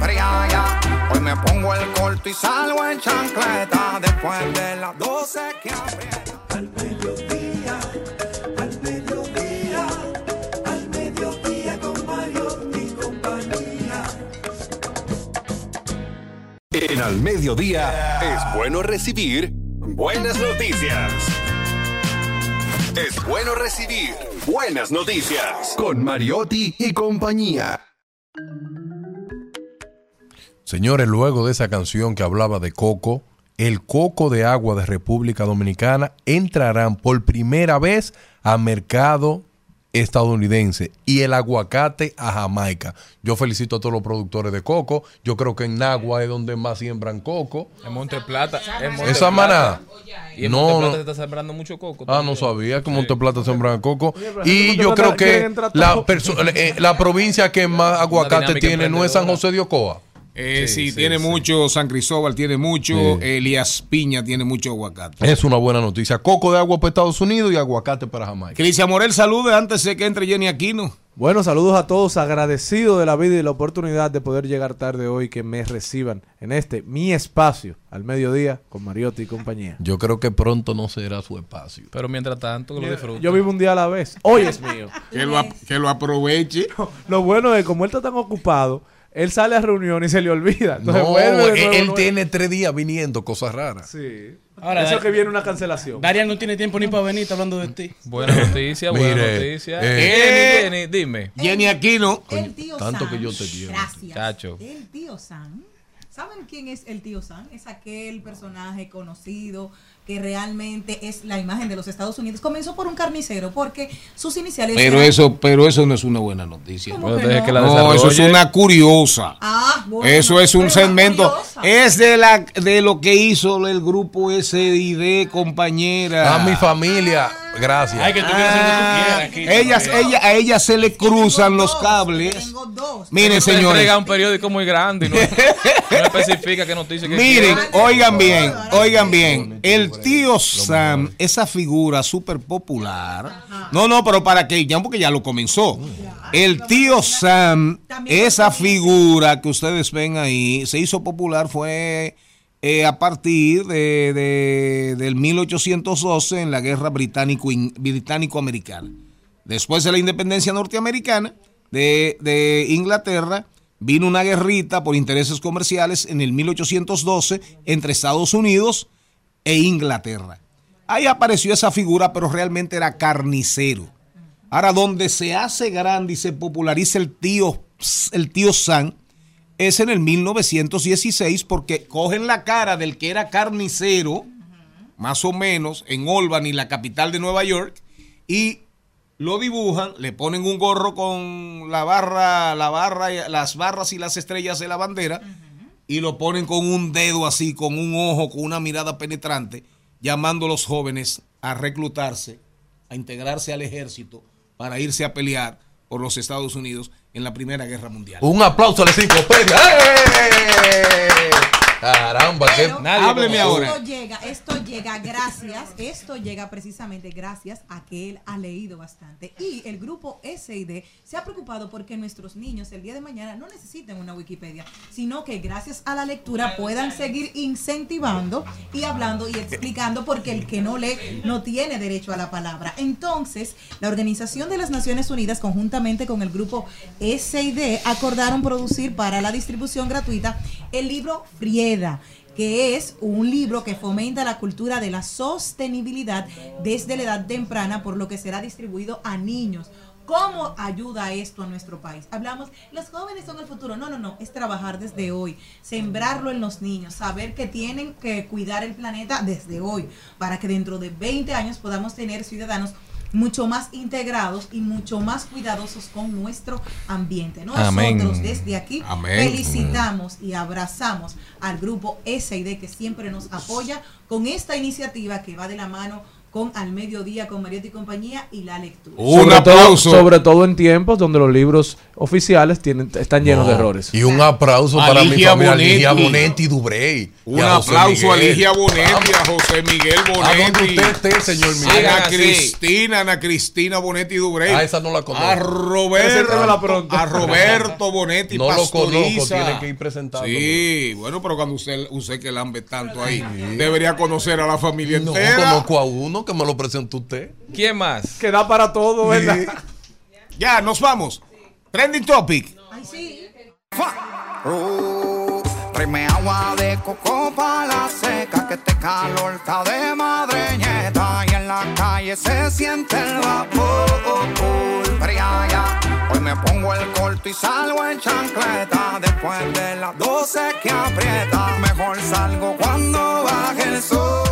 Fría ya. Hoy me pongo el corto y salgo en chancleta. Después de las 12 que aprieta. Al mediodía, al mediodía, al mediodía con Mario y compañía. En Al Mediodía es bueno recibir buenas noticias. Es bueno recibir buenas noticias con Mariotti y compañía. Señores, luego de esa canción que hablaba de coco, el coco de agua de República Dominicana entrarán por primera vez a mercado estadounidense y el aguacate a Jamaica. Yo felicito a todos los productores de coco. Yo creo que en Nagua es donde más siembran coco. En Monte Plata. en Monte Esa Plata. manada. Y en No, Monte Plata no. se está sembrando mucho coco. Ah, no sabía que Monteplata sembran coco. pero Y Monte yo Plata creo que la, eh, la provincia que más aguacate tiene no es San. José de Ocoa. Eh, sí, Sí, sí, tiene sí. mucho, San Cristóbal tiene mucho, Sí. Elías Piña tiene mucho aguacate. Es una buena noticia. Coco de agua para Estados Unidos y aguacate para Jamaica. Cristian Morel, salude antes de que entre Jenny Aquino. Bueno, saludos a todos, agradecido de la vida y la oportunidad de poder llegar tarde hoy, que me reciban en este mi espacio al mediodía con Mariotti y compañía. Yo creo que pronto no será su espacio. Pero mientras tanto, que lo disfrute. Yo vivo un día a la vez. Hoy es mío. Que lo, que lo aproveche. Lo bueno es, como él está tan ocupado, él sale a reunión y se le olvida. Entonces No, vuelve de él, nuevo, él nuevo. tiene tres días viniendo, cosas raras. Sí. Ahora, Eso Dar- que viene una cancelación. Darian no tiene tiempo ni para venir, está hablando de ti. Buena noticia, buena Mire, noticia. eh, Jenny, Jenny, dime. Jenny Aquino. El tío tanto que yo te quiero. Gracias. Chacho. El tío Sam. ¿Saben quién es el tío Sam? Es aquel personaje conocido que realmente es la imagen de los Estados Unidos. Comenzó por un carnicero porque sus iniciales Pero eran- eso, pero eso no es una buena noticia. ¿Cómo Bueno, que deje no? que la No, eso es una curiosa. Ah, bueno, Eso es un segmento. Es de la de lo que hizo el grupo SID, compañera. A mi familia, gracias. Ay, que tú lo que tú Ah, quieras aquí. ellas, ella, a ella se le cruzan Tengo los dos, cables. Tengo dos. Miren, señores. un periódico muy grande y no, no especifica qué noticia que Miren, quiere. oigan bien, oigan bien. El tío Sam, esa figura súper popular. No, no, pero para que ya, porque ya lo comenzó. El tío Sam, esa figura que ustedes ven ahí, se hizo popular fue eh, a partir de, de- del 1812 en la guerra británico- británico-americana. Después de la independencia norteamericana de, de Inglaterra, vino una guerrita por intereses comerciales en el 1812 entre Estados Unidos e Inglaterra. Ahí apareció esa figura, pero realmente era carnicero. Ahora, donde se hace grande y se populariza el tío, el tío Sam, es en el 1916, porque cogen la cara del que era carnicero, más o menos, en Albany, la capital de Nueva York, y lo dibujan, le ponen un gorro con la barra, la barra, las barras y las estrellas de la bandera, y lo ponen con un dedo así, con un ojo, con una mirada penetrante, llamando a los jóvenes a reclutarse, a integrarse al ejército para irse a pelear por los Estados Unidos en la Primera Guerra Mundial. Un aplauso a la enciclopedia. ¡Eh! Caramba, que Pero Nadie Hábleme esto ahora. llega, esto llega gracias, esto llega precisamente gracias a que él ha leído bastante. Y el grupo SID se ha preocupado porque nuestros niños el día de mañana no necesiten una Wikipedia, sino que gracias a la lectura puedan seguir incentivando y hablando y explicando porque el que no lee no tiene derecho a la palabra. Entonces, la Organización de las Naciones Unidas, conjuntamente con el grupo SID, acordaron producir para la distribución gratuita el libro Que es un libro que fomenta la cultura de la sostenibilidad desde la edad temprana, por lo que será distribuido a niños. ¿Cómo ayuda esto a nuestro país? Hablamos, los jóvenes son el futuro. No, no, no, es trabajar desde hoy, sembrarlo en los niños, saber que tienen que cuidar el planeta desde hoy, para que dentro de 20 años podamos tener ciudadanos mucho más integrados y mucho más cuidadosos con nuestro ambiente. Nosotros Amén. desde aquí Amén. felicitamos y abrazamos al grupo SID que siempre nos apoya con esta iniciativa que va de la mano con Al Mediodía, con Mariotti y compañía y la lectura. Un sobre todo, aplauso. sobre todo en tiempos donde los libros oficiales tienen, están llenos de errores. Y un aplauso A para mi familia, Bonetti. Ligia Bonetti Dubrey. Un a aplauso a. Ligia Bonetti, a José Miguel ¿A dónde Bonetti. usted esté, señor Miguel? Ana. Cristina, Ana Cristina Bonetti Dubrey. Ah, esa no la conozco. A Roberto, a Bonetti No lo conozco, tiene que ir presentando. Sí, bueno, pero cuando usted, usted que lambe tanto ahí, debería conocer a la familia No entera. conozco a uno que me lo presentó usted. ¿Quién más? Que da para todo, ¿verdad? Ya, nos vamos. Trending topic. Ay, sí. Uh, tráeme agua de coco para la seca, que este calor está de madreñeta y en la calle se siente el vapor. Fría ya. Hoy me pongo el corto y salgo en chancleta, después de las 12 que aprieta, mejor salgo cuando baje el sol.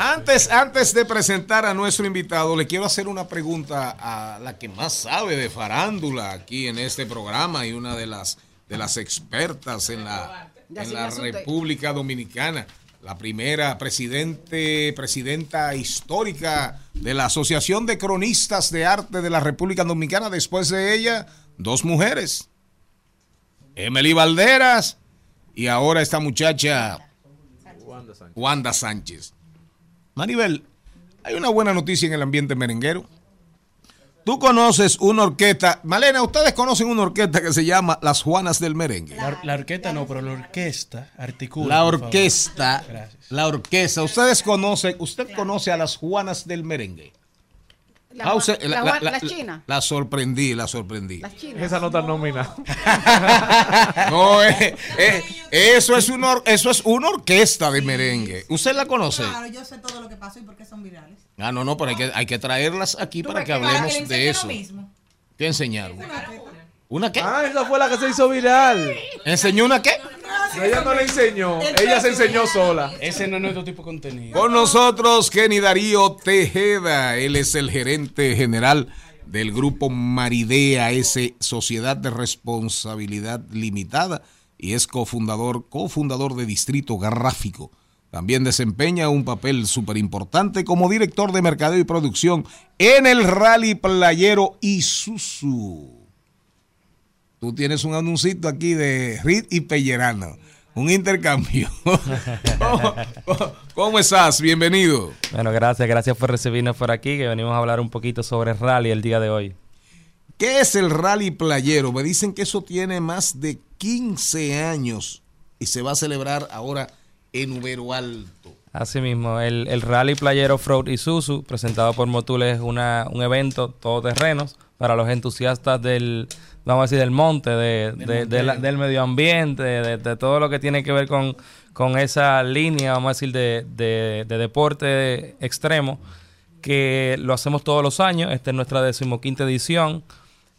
Antes, antes de presentar a nuestro invitado, le quiero hacer una pregunta a la que más sabe de farándula aquí en este programa y una de las, de las expertas en la, en la. República Dominicana. La primera presidente, presidenta histórica de la Asociación de Cronistas de Arte de la República Dominicana. Después de ella, dos mujeres. Emily Valderas y ahora esta muchacha Wanda Sánchez. Maribel, hay una buena noticia en el ambiente merenguero. Tú conoces una orquesta. Malena, ustedes conocen una orquesta que se llama Las Juanas del Merengue. La, la orquesta no, pero la orquesta articula. La orquesta, la orquesta. Ustedes conocen, usted conoce a las Juanas del Merengue. La Ah, usted- la la- la- las la- chinas. La sorprendí, la sorprendí. Esa nota nómina. No, eh, eh, eso es una eso es una orquesta de merengue. ¿Usted la conoce? Claro, yo sé todo lo que pasó y por qué son virales. Ah, no, no, pero hay que, hay que traerlas aquí para que hablemos le de eso. lo mismo. ¿Qué enseñaron? ¿Una qué? Ah, esa fue la que se hizo viral. ¿Enseñó una qué? No, ella no le enseñó, ella se enseñó sola. Ese no es nuestro tipo de contenido. Con nosotros Kenny Darío Tejeda, él es el gerente general del grupo Maridea, S Sociedad de Responsabilidad Limitada y es cofundador, cofundador de Distrito Gráfico. También desempeña un papel súper importante como director de mercadeo y producción en el Rally Playero Isuzu. Tú tienes un anuncito aquí de Rit y Pellerano. Un intercambio. ¿Cómo, estás? Bienvenido. Bueno, gracias, gracias por recibirnos por aquí, que venimos a hablar un poquito sobre rally el día de hoy. ¿Qué es el rally playero? Me dicen que eso tiene más de 15 años y se va a celebrar ahora en Ubero Alto. Así mismo, el, el Rally Playero Fraud Isuzu, presentado por Motul, es una, un evento todoterrenos para los entusiastas del, vamos a decir, del monte, de, de- de la- del medio ambiente, de, todo lo que tiene que ver con, con esa línea, vamos a decir, de, de- de deporte extremo, que lo hacemos todos los años. Esta es nuestra decimoquinta edición.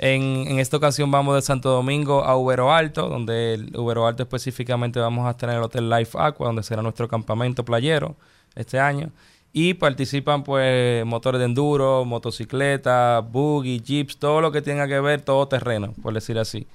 En, en esta ocasión vamos de Santo Domingo a Ubero Alto, donde el Ubero Alto específicamente vamos a estar en el Hotel Life Aqua, donde será nuestro campamento playero este año. Y participan pues motores de enduro, motocicletas, buggy, jeeps, todo lo que tenga que ver, todo terreno, por decir así.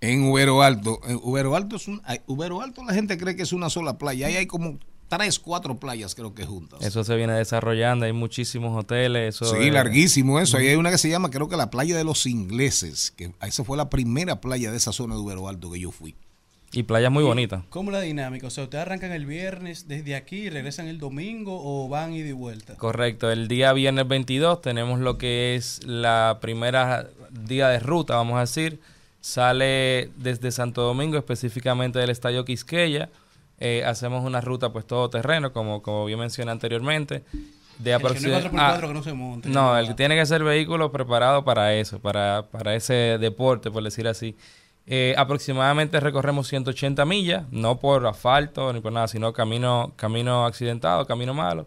En Ubero Alto. En Ubero Alto es un. Ubero Alto la gente cree que es una sola playa. Ahí hay como tres, cuatro playas creo que juntas. Eso se viene desarrollando, hay muchísimos hoteles. Eso Sí, es- larguísimo eso. Ahí hay una que se llama, creo que la playa de los ingleses, que esa fue la primera playa de esa zona de Ubero Alto que yo fui. Y playas muy bonitas. ¿Cómo la dinámica? O sea, ¿ustedes arrancan el viernes desde aquí regresan el domingo o van y vuelta? Correcto, el día viernes 22 tenemos lo que es la primera día de ruta, vamos a decir. Sale desde Santo Domingo, específicamente del Estadio Quisqueya. Eh, hacemos una ruta pues todo terreno, como, como bien mencioné anteriormente. De El que no es aproxima- 4x4 Ah, que no se monte. No, el que tiene que ser vehículo preparado para eso, para, para ese deporte, por decir así. Eh, aproximadamente recorremos 180 millas, no por asfalto ni por nada, sino camino, camino accidentado, camino malo.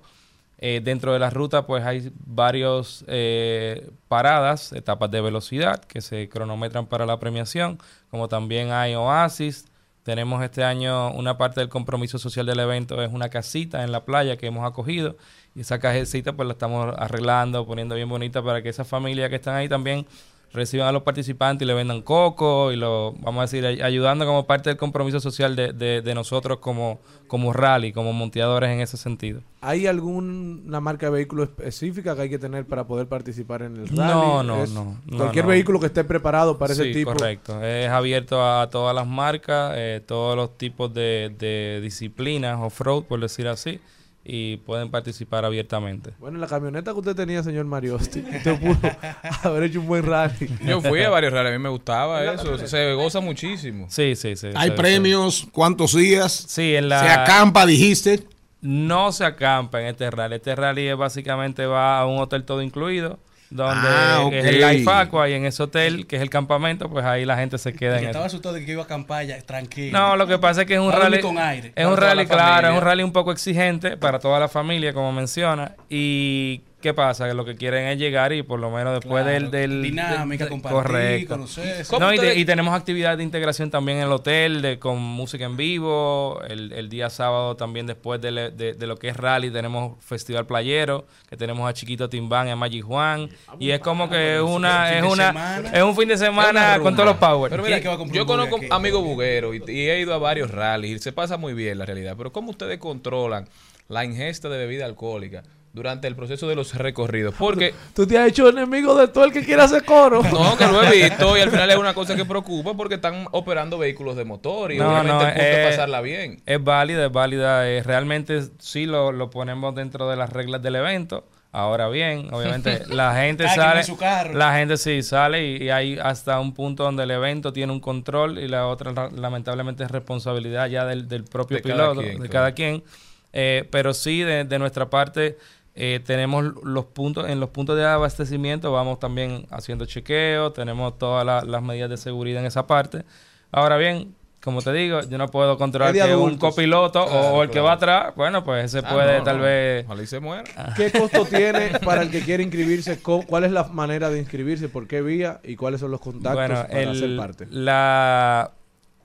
Eh, dentro de la ruta pues hay varios eh, paradas, etapas de velocidad que se cronometran para la premiación, como también hay oasis. Tenemos este año una parte del compromiso social del evento, es una casita en la playa que hemos acogido y esa cajecita pues la estamos arreglando, poniendo bien bonita para que esas familias que están ahí también reciban a los participantes y le vendan coco y lo, vamos a decir, ay- ayudando como parte del compromiso social de, de- de nosotros como, como rally, como monteadores en ese sentido. ¿Hay alguna marca de vehículo específica que hay que tener para poder participar en el rally? No, no, Es no, no, Cualquier no. vehículo que esté preparado para ese tipo. correcto. Es abierto a todas las marcas, eh, todos los tipos de, de disciplinas, off-road, por decir así, y pueden participar abiertamente. Bueno, en la camioneta que usted tenía, señor Mariosti, usted pudo haber hecho un buen rally. Yo fui a varios rallies, a mí me gustaba eso, se goza muchísimo. Sí, sí, sí. Hay premios, ¿cuántos días? Sí, en la... Se acampa, dijiste. No se acampa en este rally. Este rally es básicamente va a un hotel todo incluido, donde Ah, es el. Life Aqua y en ese hotel, que es el campamento, pues ahí la gente se queda Que en estaba eso. asustado de que iba a acampar ya, tranquilo. No, lo que pasa es que es un rally con aire. es un rally la claro, es un rally un poco exigente para toda la familia, como menciona, y ¿qué pasa? Que lo que quieren es llegar y por lo menos después Claro, del, del dinámica, del- compartir, correcto. No, y, de- y tenemos actividades de integración también en el hotel, de, con música en vivo. El, el día sábado también después de, le- de- de lo que es rally tenemos festival playero, que tenemos a Chiquito Timbán y a Maggi Juan. Y es como que es una, es una, semana. es un fin de semana con todos los power. Pero mira, yo conozco amigos bugueros y, y he ido a varios rallies y se pasa muy bien la realidad. Pero ¿cómo ustedes controlan la ingesta de bebida alcohólica durante el proceso de los recorridos? Porque Tú te has hecho enemigo de todo el que quiera hacer coro. no, que lo he visto y al final es una cosa que preocupa porque están operando vehículos de motor y No, obviamente no, el punto eh, es pasarla bien. Es válida, es válida. eh, realmente sí lo, lo ponemos dentro de las reglas del evento. Ahora bien, obviamente la gente sale, en su carro. la gente sí sale y, y hay hasta un punto donde el evento tiene un control y la otra ra- lamentablemente es responsabilidad ya del, del propio De cada piloto, quien, de claro. cada quien. Eh, pero sí, de, de nuestra parte, eh, tenemos los puntos, en los puntos de abastecimiento vamos también haciendo chequeo, tenemos todas la- las medidas de seguridad en esa parte. Ahora bien, como te digo, yo no puedo controlar que un copiloto o- Claro, o, el que va atrás, bueno, pues ese Ah, puede no, tal no. vez... Ojalá y se muera. ¿Qué costo tiene para el que quiere inscribirse? ¿Cuál es la manera de inscribirse? ¿Por qué vía? ¿Y cuáles son los contactos Bueno, para el- ser parte? la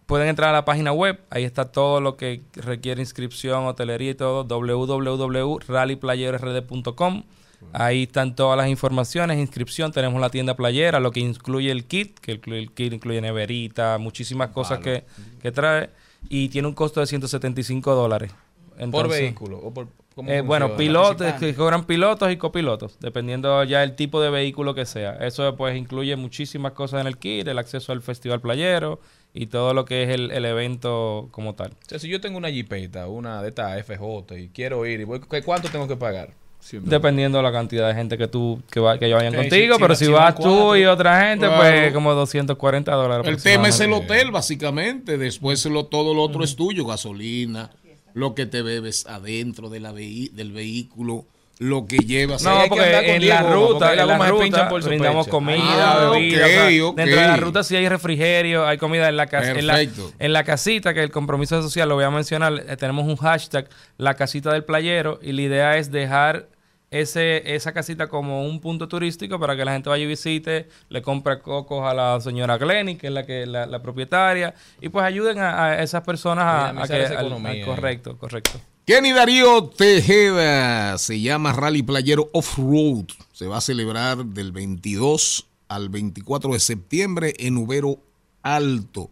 pueden entrar a la página web, ahí está todo lo que requiere inscripción, hotelería y todo, www.rallyplayerrd.com. Ahí están todas las informaciones, inscripción, tenemos la tienda playera, lo que incluye el kit, que el, el kit incluye neverita, muchísimas cosas que, que trae, y tiene un costo de 175 dólares. por Entonces, vehículo o por ¿cómo eh, bueno, pilotos, que cobran pilotos y copilotos, dependiendo ya el tipo de vehículo que sea. Eso pues incluye muchísimas cosas en el kit, el acceso al festival playero y todo lo que es el, el evento como tal. O sea, si yo tengo una jipeta, una de esta FJ y quiero ir, y voy, ¿qué- ¿cuánto tengo que pagar? Dependiendo de la cantidad de gente que tú que, va, que vayan contigo, si- pero si si, va- si vas van tú cuatro. y otra gente, Claro. pues como 240 dólares. El tema es el hotel, básicamente. Después lo, todo lo otro es tuyo, gasolina, lo que te bebes adentro de la vehi- del vehículo, lo que llevas. No, porque en la ruta, en la ruta brindamos comida, Ah, bebida. ok, o sea. Dentro de la ruta sí hay refrigerio, hay comida en la casa. En la, Perfecto. en la casita, que el compromiso social, lo voy a mencionar, eh, tenemos un hashtag, la casita del playero, y la idea es dejar ese, esa casita como un punto turístico para que la gente vaya y visite, le compre cocos a la señora Glenny, que es la que la, la propietaria, y pues ayuden a, a esas personas a, que... al- al- correcto, correcto. Kenny Darío Tejeda se llama Rally Playero Off-Road. Se va a celebrar del 22 al 24 de septiembre en Ubero Alto.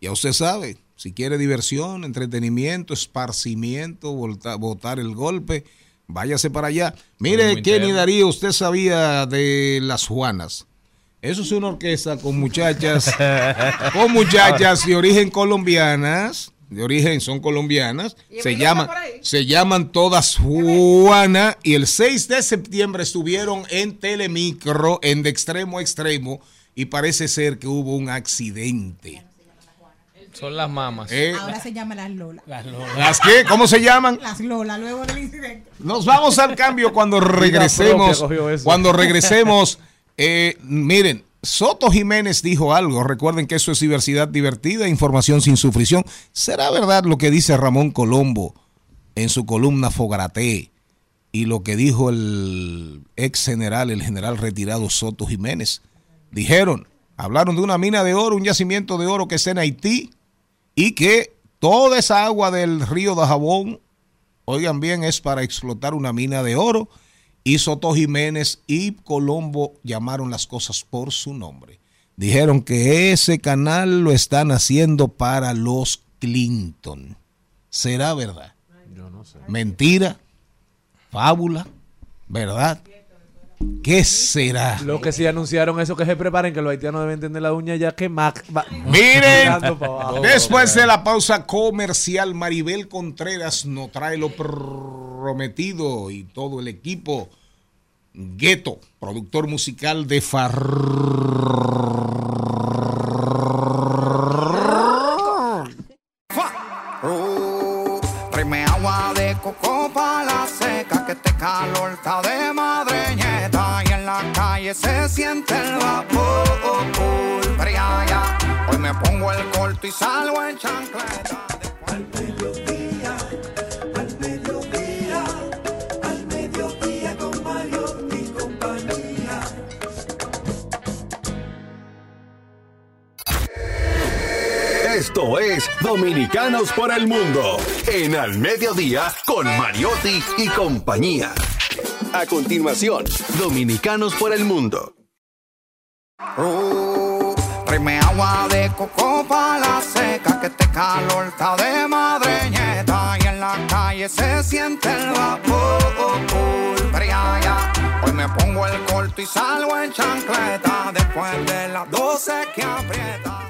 Ya usted sabe, si quiere diversión, entretenimiento, esparcimiento, volta- botar el golpe, váyase para allá. Mire, Kenny. Darío, usted sabía de las Juanas. Eso es una orquesta con muchachas, con muchachas de origen colombianas, de origen son colombianas, se llaman, se llaman todas Juana y el 6 de septiembre estuvieron en Telemicro, en de extremo a extremo y parece ser que hubo un accidente. Son las mamas. Eh, Ahora se llama las Lola. Las ¿Las qué? ¿Cómo se llaman? Las Lola, luego del incidente. Nos vamos al cambio cuando regresemos. Cuando regresemos, eh, miren, Soto Jiménez dijo algo. Recuerden que eso es diversidad divertida, información sin sufrición. ¿Será verdad lo que dice Ramón Colombo en su columna Fogarate y lo que dijo el ex general, el general retirado Soto Jiménez? Dijeron, hablaron de una mina de oro, un yacimiento de oro que está en Haití y que toda esa agua del río de Jabón oigan bien, es para explotar una mina de oro. Y Soto Jiménez y Colombo llamaron las cosas por su nombre. Dijeron que ese canal lo están haciendo para los Clinton. ¿Será verdad? Yo no sé. Mentira, fábula, ¿verdad? ¿Qué será? Lo que sí anunciaron eso que se preparen que los haitianos deben tener la uña ya que Mac va Miren, después de la pausa comercial, Maribel Contreras nos trae lo prometido y todo el equipo. Gueto, productor musical de Uh, tráeme agua de coco pa' la seca, que este calor está de se siente el vapor. Fría ya. Hoy me pongo el corto y salgo en chancleta. Al mediodía, al mediodía, al mediodía con Mario y compañía. Esto es Dominicanos por el Mundo, en Al Mediodía con Mariotti y compañía. A continuación, Dominicanos por el Mundo. Uh, tráeme agua de coco pa' la seca, que este calor está de madreñeta y en la calle se siente el vapor. Hoy me pongo el corto y salgo en chancleta, después de las 12 que aprieta.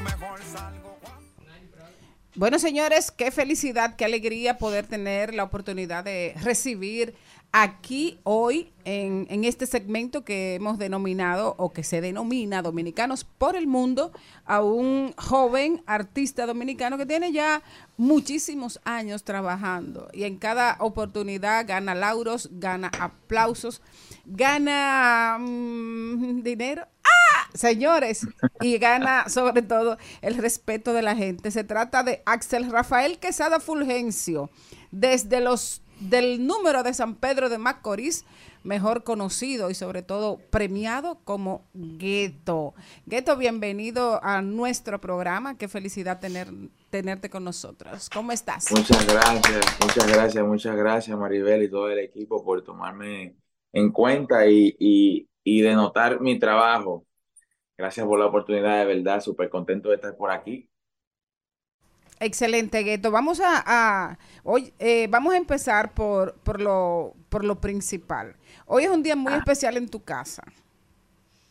Bueno, señores, qué felicidad, qué alegría poder tener la oportunidad de recibir aquí hoy en, este segmento que hemos denominado o que se denomina Dominicanos por el Mundo a un joven artista dominicano que tiene ya muchísimos años trabajando y en cada oportunidad gana lauros, gana aplausos, gana mm, dinero. ¡Ah! Señores, y gana sobre todo el respeto de la gente. Se trata de Axel Rafael Quesada Fulgencio, desde los del número de San Pedro de Macorís, mejor conocido y sobre todo premiado como Gueto. Gueto, bienvenido a nuestro programa. Qué felicidad tener, tenerte con nosotros. ¿Cómo estás? Muchas gracias, muchas gracias, muchas gracias Maribel y todo el equipo por tomarme en cuenta y, y, y de notar mi trabajo. Gracias por la oportunidad, de verdad, súper contento de estar por aquí. Excelente, Gueto. Vamos a, a- hoy eh, vamos a empezar por, por lo por lo principal. Hoy es un día muy especial en tu casa.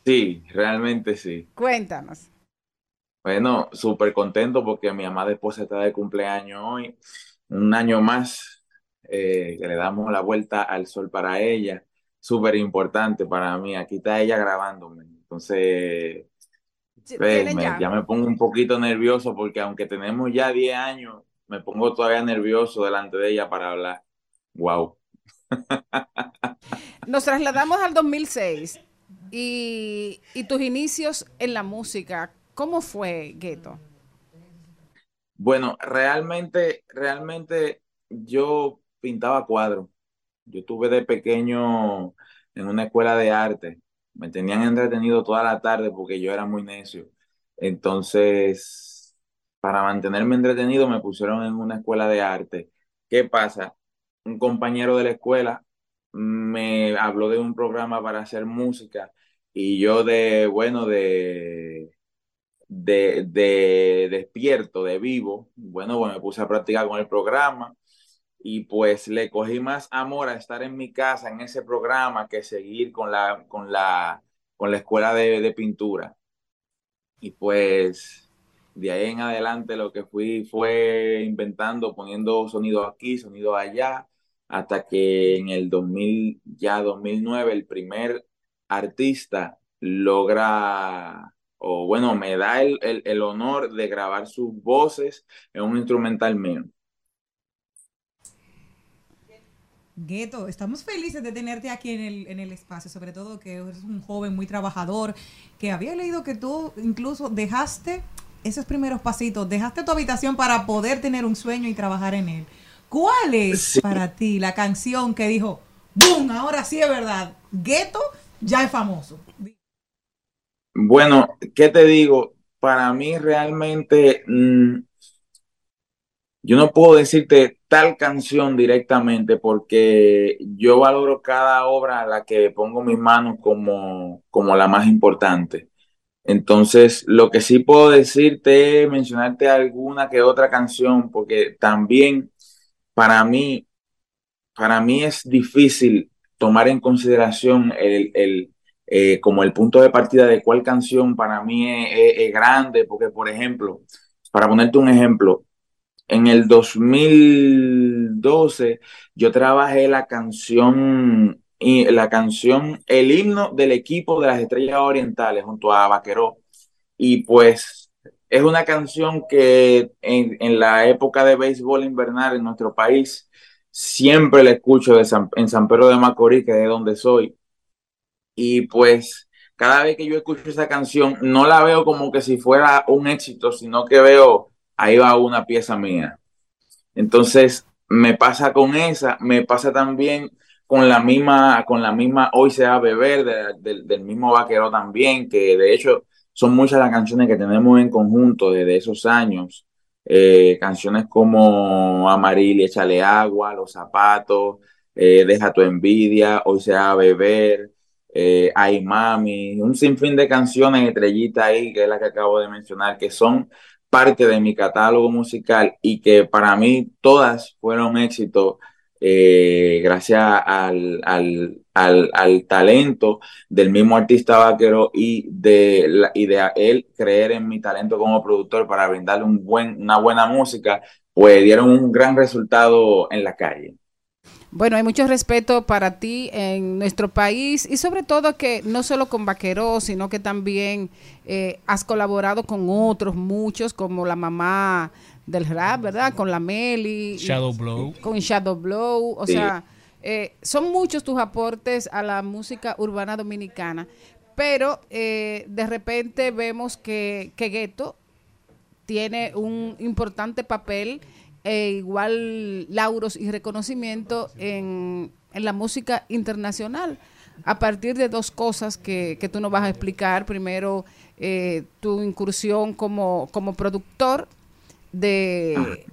Sí, realmente sí. Cuéntanos. Bueno, súper contento porque mi amada esposa está de cumpleaños hoy, un año más eh, que le damos la vuelta al sol para ella, súper importante para mí. Aquí está ella grabándome, entonces Tienen me- ya. ya me pongo un poquito nervioso porque aunque tenemos ya 10 años, me pongo todavía nervioso delante de ella para hablar. Wow. Nos trasladamos al 2006 y, y tus inicios en la música. ¿Cómo fue, Gueto? Bueno, realmente, realmente yo pintaba cuadros. Yo estuve de pequeño en una escuela de arte. Me tenían entretenido toda la tarde porque yo era muy necio. Entonces, para mantenerme entretenido, me pusieron en una escuela de arte. ¿Qué pasa? Un compañero de la escuela me habló de un programa para hacer música y yo de, bueno, de de, de despierto, de vivo, bueno, pues me puse a practicar con el programa y pues le cogí más amor a estar en mi casa en ese programa que seguir con la, con la, con la escuela de, de pintura. Y pues de ahí en adelante lo que fui fue inventando, poniendo sonido aquí, sonido allá, hasta que en el 2000, ya 2009, el primer artista logra, o bueno, me da el, el, el honor de grabar sus voces en un instrumental mío. Gueto, estamos felices de tenerte aquí en el, en el espacio, sobre todo que eres un joven muy trabajador, que había leído que tú incluso dejaste esos primeros pasitos, dejaste tu habitación para poder tener un sueño y trabajar en él. ¿Cuál es Sí. para ti la canción que dijo, ¡boom! Ahora sí es verdad, Gueto ya es famoso. Bueno, ¿qué te digo? Para mí realmente, mm, yo no puedo decirte tal canción directamente porque yo valoro cada obra a la que pongo mis manos como, como la más importante. Entonces, lo que sí puedo decirte es mencionarte alguna que otra canción, porque también para mí, para mí es difícil tomar en consideración el, el, eh, como el punto de partida de cuál canción para mí es, grande, porque por ejemplo, para ponerte un ejemplo, en el 2012 yo trabajé la canción, y la canción, el himno del equipo de las Estrellas Orientales junto a Vaqueró. Y pues es una canción que en, en la época de béisbol invernal en nuestro país siempre la escucho en San Pedro de Macorís, que es de donde soy. Y pues cada vez que yo escucho esa canción, no la veo como que si fuera un éxito, sino que veo, ahí va una pieza mía. Entonces, me pasa con esa, me pasa también con la misma, con la misma Hoy se va a beber de- de- del mismo Vaquero también, que de hecho son muchas las canciones que tenemos en conjunto desde esos años. eh, canciones como Amaril, Échale Agua, Los Zapatos, eh, Deja tu Envidia, Hoy se va a beber, eh, Ay Mami, un sinfín de canciones, Estrellita ahí, que es la que acabo de mencionar, que son parte de mi catálogo musical y que para mí todas fueron éxitos eh, gracias al, al, al, al talento del mismo artista vaquero y de, la, y de él creer en mi talento como productor para brindarle un buen, una buena música, pues dieron un gran resultado en la calle. Bueno, hay mucho respeto para ti en nuestro país y sobre todo que no solo con Vaqueros, sino que también eh, has colaborado con otros, muchos, como la mamá del rap, ¿verdad? Con la Meli. y- Shadow Blow. Con Shadow Blow. O Sí. sea, eh, son muchos tus aportes a la música urbana dominicana, pero eh, de repente vemos que, que Gueto tiene un importante papel e igual lauros y reconocimiento en, en la música internacional a partir de dos cosas que, que tú nos vas a explicar. Primero, eh, tu incursión como, como productor de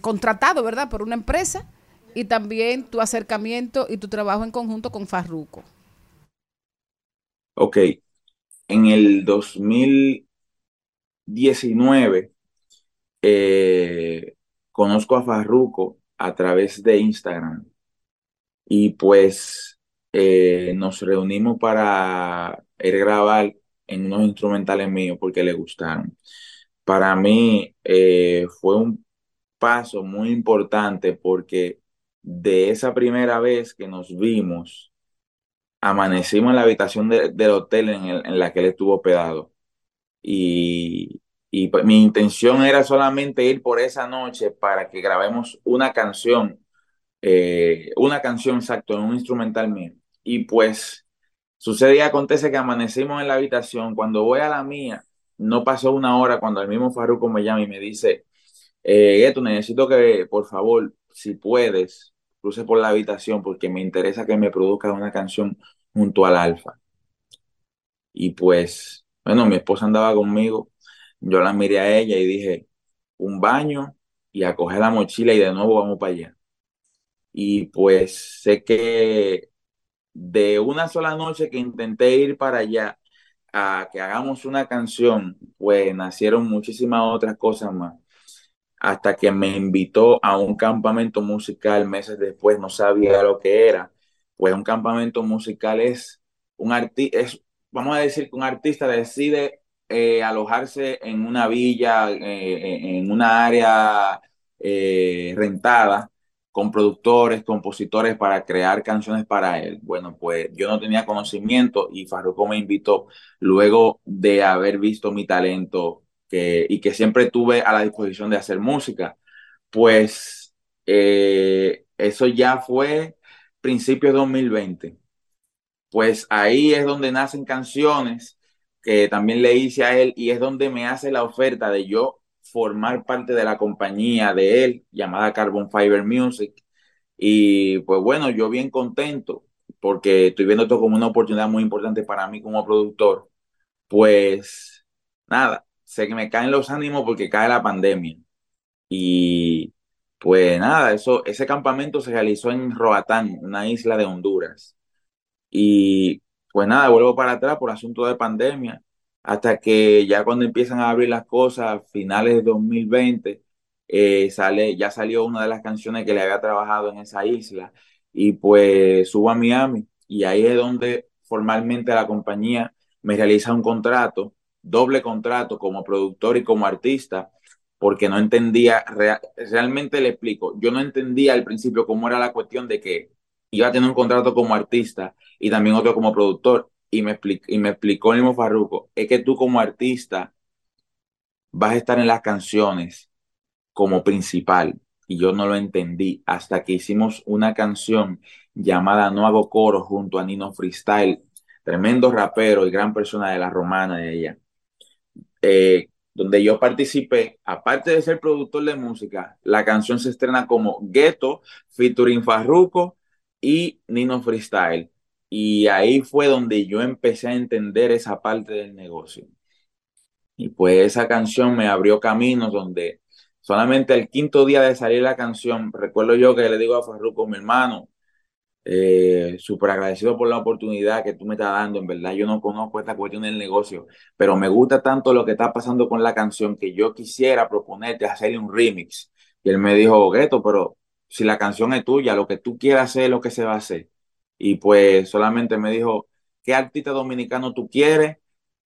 contratado, ¿verdad? Por una empresa y también tu acercamiento y tu trabajo en conjunto con Farruko. Ok, en el 2019 eh, conozco a Farruko a través de Instagram y pues eh, nos reunimos para él grabar en unos instrumentales míos porque le gustaron. Para mí eh, fue un paso muy importante porque de esa primera vez que nos vimos, amanecimos en la habitación de- del hotel en, el- en la que él estuvo hospedado. Y, y pues, mi intención era solamente ir por esa noche para que grabemos una canción, eh, una canción exacto, en un instrumental mío. Y pues sucede y acontece que amanecimos en la habitación. Cuando voy a la mía, no pasó una hora cuando el mismo Farruko me llama y me dice, eh, Gueto, necesito que, por favor, si puedes, cruce por la habitación porque me interesa que me produzcas una canción junto al Alfa. Y pues, bueno, mi esposa andaba conmigo, yo la miré a ella y dije, un baño y a coger la mochila y de nuevo vamos para allá. Y pues sé que de una sola noche que intenté ir para allá a que hagamos una canción, pues nacieron muchísimas otras cosas más hasta que me invitó a un campamento musical meses después, no sabía lo que era. Pues un campamento musical es un artista, vamos a decir que un artista decide eh, alojarse en una villa, eh, en una área eh, rentada, con productores, compositores para crear canciones para él. Bueno, pues yo no tenía conocimiento y Farruko me invitó luego de haber visto mi talento que, y que siempre tuve a la disposición de hacer música. Pues eh, eso ya fue principios de 2020. Pues ahí es donde nacen canciones que también le hice a él y es donde me hace la oferta de yo formar parte de la compañía de él llamada Carbon Fiber Music. Y pues bueno, yo bien contento porque estoy viendo esto como una oportunidad muy importante para mí como productor. Pues nada, sé que me caen los ánimos porque cae la pandemia. Y pues nada, eso, ese campamento se realizó en Roatán, una isla de Honduras. Y pues nada, vuelvo para atrás por asunto de pandemia, hasta que ya cuando empiezan a abrir las cosas, finales de 2020, eh, sale, ya salió una de las canciones que le había trabajado en esa isla. Y pues subo a Miami y ahí es donde formalmente la compañía me realiza un contrato, doble contrato como productor y como artista, porque no entendía, rea- realmente le explico, yo no entendía al principio cómo era la cuestión de que iba a tener un contrato como artista y también otro como productor. Y me, y me explicó el mismo Farruko, es que tú como artista vas a estar en las canciones como principal. Y yo no lo entendí hasta que hicimos una canción llamada No hago coro junto a Nino Freestyle, tremendo rapero y gran persona de la romana de ella, eh, donde yo participé, aparte de ser productor de música, la canción se estrena como Ghetto, featuring Farruko y Nino Freestyle. Y ahí fue donde yo empecé a entender esa parte del negocio. Y pues esa canción me abrió caminos donde Solamente el quinto día de salir la canción, recuerdo yo que le digo a Farruko, mi hermano, eh, súper agradecido por la oportunidad que tú me estás dando. En verdad, yo no conozco esta cuestión del negocio, pero me gusta tanto lo que está pasando con la canción que yo quisiera proponerte hacerle un remix. Y él me dijo, Gueto, pero si la canción es tuya, lo que tú quieras hacer es lo que se va a hacer. Y pues solamente me dijo, ¿qué artista dominicano tú quieres?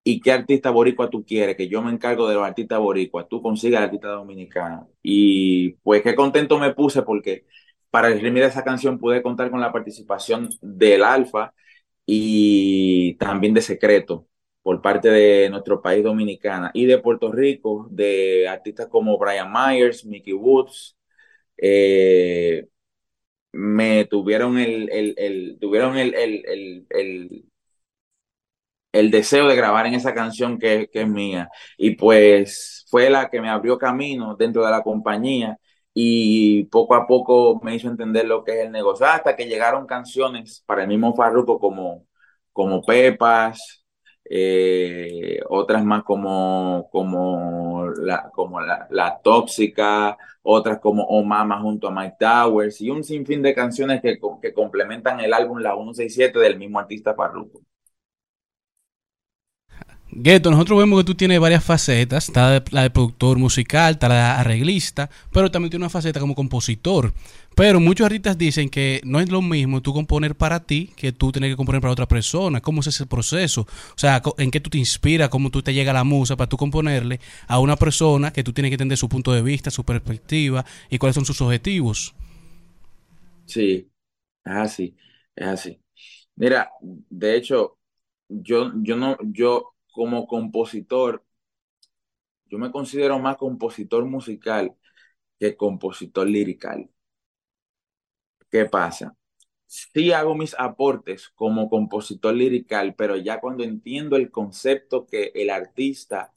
¿Y qué artista boricua tú quieres? Que yo me encargo de los artistas boricuas. Tú consigas artista dominicano. Y pues qué contento me puse porque para de esa canción pude contar con la participación del Alfa y también de Secreto por parte de nuestro país dominicana y de Puerto Rico, de artistas como Brian Myers, Mickey Woods, eh, me tuvieron el, el, el- tuvieron el, el, el, deseo de grabar en esa canción que, que es mía. Y pues fue la que me abrió camino dentro de la compañía y poco a poco me hizo entender lo que es el negocio, hasta que llegaron canciones para el mismo Farruko como, como Pepas, eh, otras más como, como, la, como la, La Tóxica, otras como Oh Mama junto a Mike Towers y un sinfín de canciones que, que complementan el álbum La 167 del mismo artista Farruko. Gueto, nosotros vemos que tú tienes varias facetas. Está la de productor musical, está la de arreglista, pero también tiene una faceta como compositor. Pero muchos artistas dicen que no es lo mismo tú componer para ti que tú tener que componer para otra persona. ¿Cómo es ese proceso? O sea, ¿en qué tú te inspiras? ¿Cómo tú te llega la musa para tú componerle a una persona que tú tienes que entender su punto de vista, su perspectiva y cuáles son sus objetivos? Sí, es así, es así. Mira, de hecho, yo, yo no, yo como compositor, yo me considero más compositor musical que compositor lirical. ¿Qué pasa? Sí hago mis aportes como compositor lirical, pero ya cuando entiendo el concepto que el artista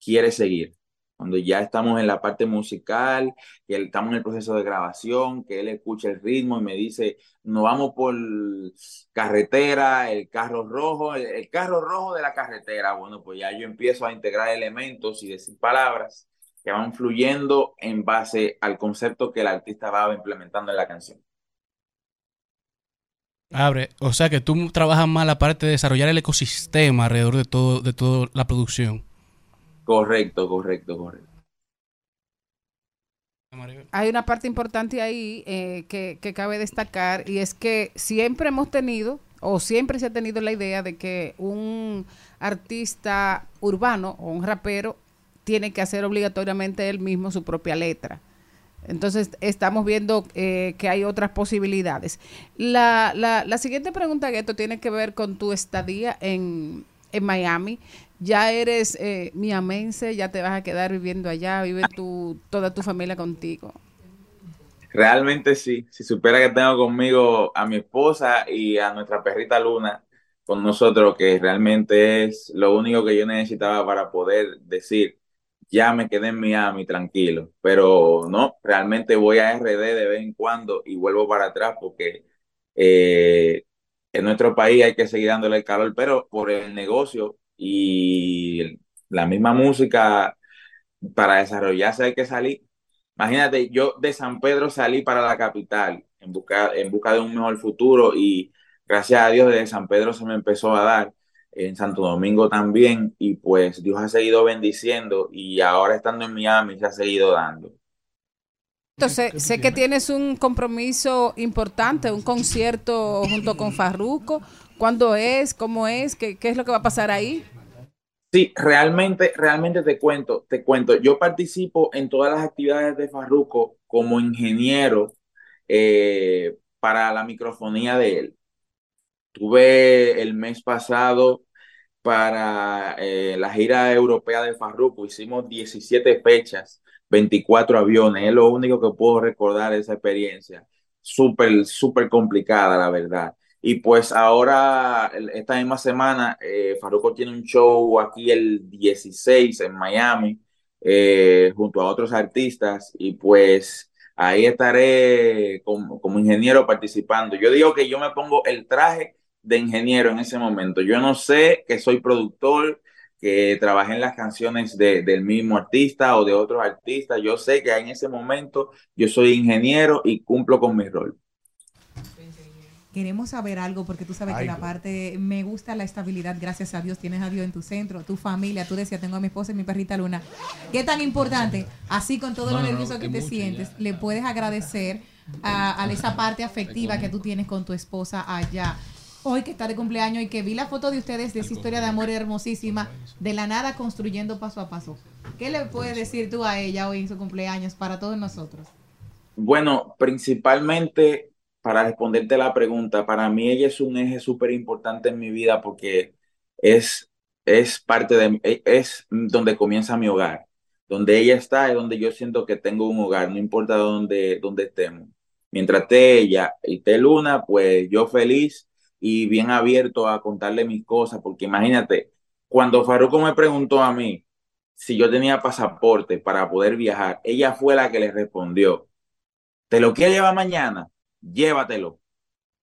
quiere seguir. Cuando ya estamos en la parte musical, que estamos en el proceso de grabación, que él escucha el ritmo y me dice, nos vamos por carretera, el carro rojo, el, el carro rojo de la carretera. Bueno, pues ya yo empiezo a integrar elementos y decir palabras que van fluyendo en base al concepto que el artista va implementando en la canción. Abre, o sea que tú trabajas más la parte de desarrollar el ecosistema alrededor de todo, de toda la producción. Correcto, correcto, correcto. Hay una parte importante ahí eh, que, que cabe destacar y es que siempre hemos tenido o siempre se ha tenido la idea de que un artista urbano o un rapero tiene que hacer obligatoriamente él mismo su propia letra. Entonces estamos viendo eh, que hay otras posibilidades. La, la, la siguiente pregunta, Gueto, tiene que ver con tu estadía en, en Miami. Ya eres eh, miamense, ya te vas a quedar viviendo allá, vive tu, toda tu familia contigo. Realmente sí. Si supiera que tengo conmigo a mi esposa y a nuestra perrita Luna con nosotros, que realmente es lo único que yo necesitaba para poder decir, ya me quedé en Miami tranquilo. Pero no, realmente voy a RD de vez en cuando y vuelvo para atrás porque eh, en nuestro país hay que seguir dándole el calor, pero por el negocio y la misma música, para desarrollarse hay que salir. Imagínate, yo de San Pedro salí para la capital en busca, en busca de un mejor futuro y gracias a Dios desde San Pedro se me empezó a dar, en Santo Domingo también, y pues Dios ha seguido bendiciendo y ahora estando en Miami se ha seguido dando. Entonces, sé que tienes un compromiso importante, un concierto junto con Farruko. ¿Cuándo es? ¿Cómo es? ¿Qué, qué es lo que va a pasar ahí? Sí, realmente, realmente te cuento, te cuento. Yo participo en todas las actividades de Farruko como ingeniero eh, para la microfonía de él. Tuve el mes pasado para eh, la gira europea de Farruko, hicimos 17 fechas, 24 aviones, es lo único que puedo recordar esa experiencia. Súper, súper complicada, la verdad. Y pues ahora, esta misma semana, eh, tiene un show aquí el 16 en Miami, eh, junto a otros artistas, y pues ahí estaré como, como ingeniero participando. Yo digo que yo me pongo el traje de ingeniero en ese momento. Yo no sé que soy productor, que trabajé en las canciones de- del mismo artista o de otros artistas. Yo sé que en ese momento yo soy ingeniero y cumplo con mi rol. Queremos saber algo porque tú sabes que la parte, me gusta la estabilidad, gracias a Dios, tienes a Dios en tu centro, tu familia, tú decías, tengo a mi esposa y mi perrita Luna. ¿Qué tan importante, así con todo No, lo no, no, nervioso que te mucho sientes, le puedes agradecer a, a esa parte afectiva que tú tienes con tu esposa allá? Hoy que está de cumpleaños y que vi la foto de ustedes de esa historia de amor hermosísima, de la nada construyendo paso a paso. ¿Qué le puedes decir tú a ella hoy en su cumpleaños para todos nosotros? Bueno, principalmente para responderte la pregunta, para mí ella es un eje súper importante en mi vida porque es, es parte de, e- es donde comienza mi hogar. Donde ella está es donde yo siento que tengo un hogar, no importa dónde, dónde estemos. Mientras esté ella y esté Luna, pues yo feliz y bien abierto a contarle mis cosas, porque imagínate, cuando Farruko me preguntó a mí si yo tenía pasaporte para poder viajar, ella fue la que le respondió. ¿Te lo quieres llevar mañana? Llévatelo.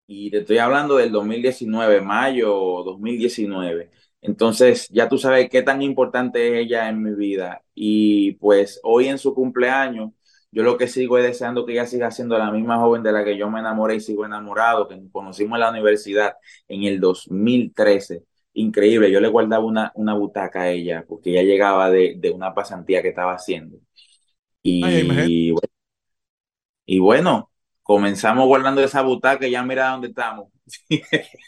Y te estoy hablando del 2019, mayo 2019. Entonces, ya tú sabes qué tan importante es ella en mi vida. Y pues hoy en su cumpleaños, yo lo que sigo es deseando que ella siga siendo la misma joven de la que yo me enamoré y sigo enamorado, que nos conocimos en la universidad en el 2013. Increíble, yo le guardaba una, una butaca a ella porque ella llegaba de, de una pasantía que estaba haciendo. Y, Ay, bueno, y bueno, comenzamos guardando esa butaca y ya mira dónde estamos.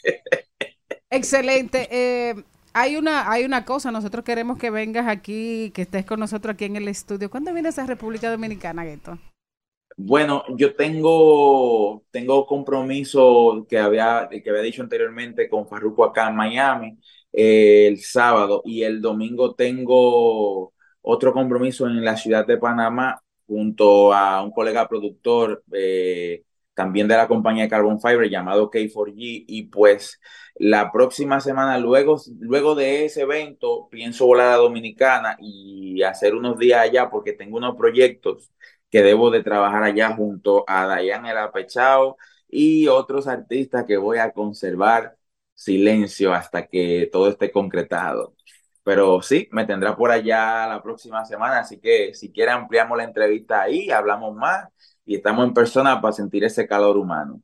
Excelente. Eh, hay una, hay una cosa, nosotros queremos que vengas aquí, que estés con nosotros aquí en el estudio. ¿Cuándo vienes a República Dominicana, Gueto? Bueno, yo tengo, tengo compromiso que había, que había dicho anteriormente con Farruko acá en Miami eh, el sábado y el domingo tengo otro compromiso en la ciudad de Panamá junto a un colega productor eh, también de la compañía Carbon Fiber llamado K4G y pues la próxima semana luego, luego de ese evento pienso volar a Dominicana y hacer unos días allá porque tengo unos proyectos que debo de trabajar allá junto a Dayan El Apechao y otros artistas que voy a conservar. Silencio hasta que todo esté concretado. Pero sí, me tendrá por allá la próxima semana, así que si quiere ampliamos la entrevista ahí, hablamos más y estamos en persona para sentir ese calor humano.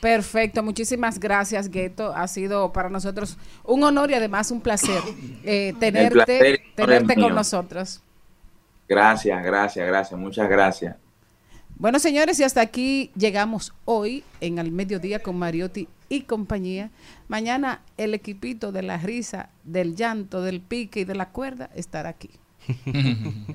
Perfecto, muchísimas gracias, Gueto. Ha sido para nosotros un honor y además un placer eh, tenerte, placer tenerte con mío. nosotros. Gracias, gracias, gracias, muchas gracias. Bueno, señores, y hasta aquí llegamos hoy en Al Mediodía con Mariotti y compañía. Mañana el equipito de la risa, del llanto, del pique y de la cuerda estará aquí.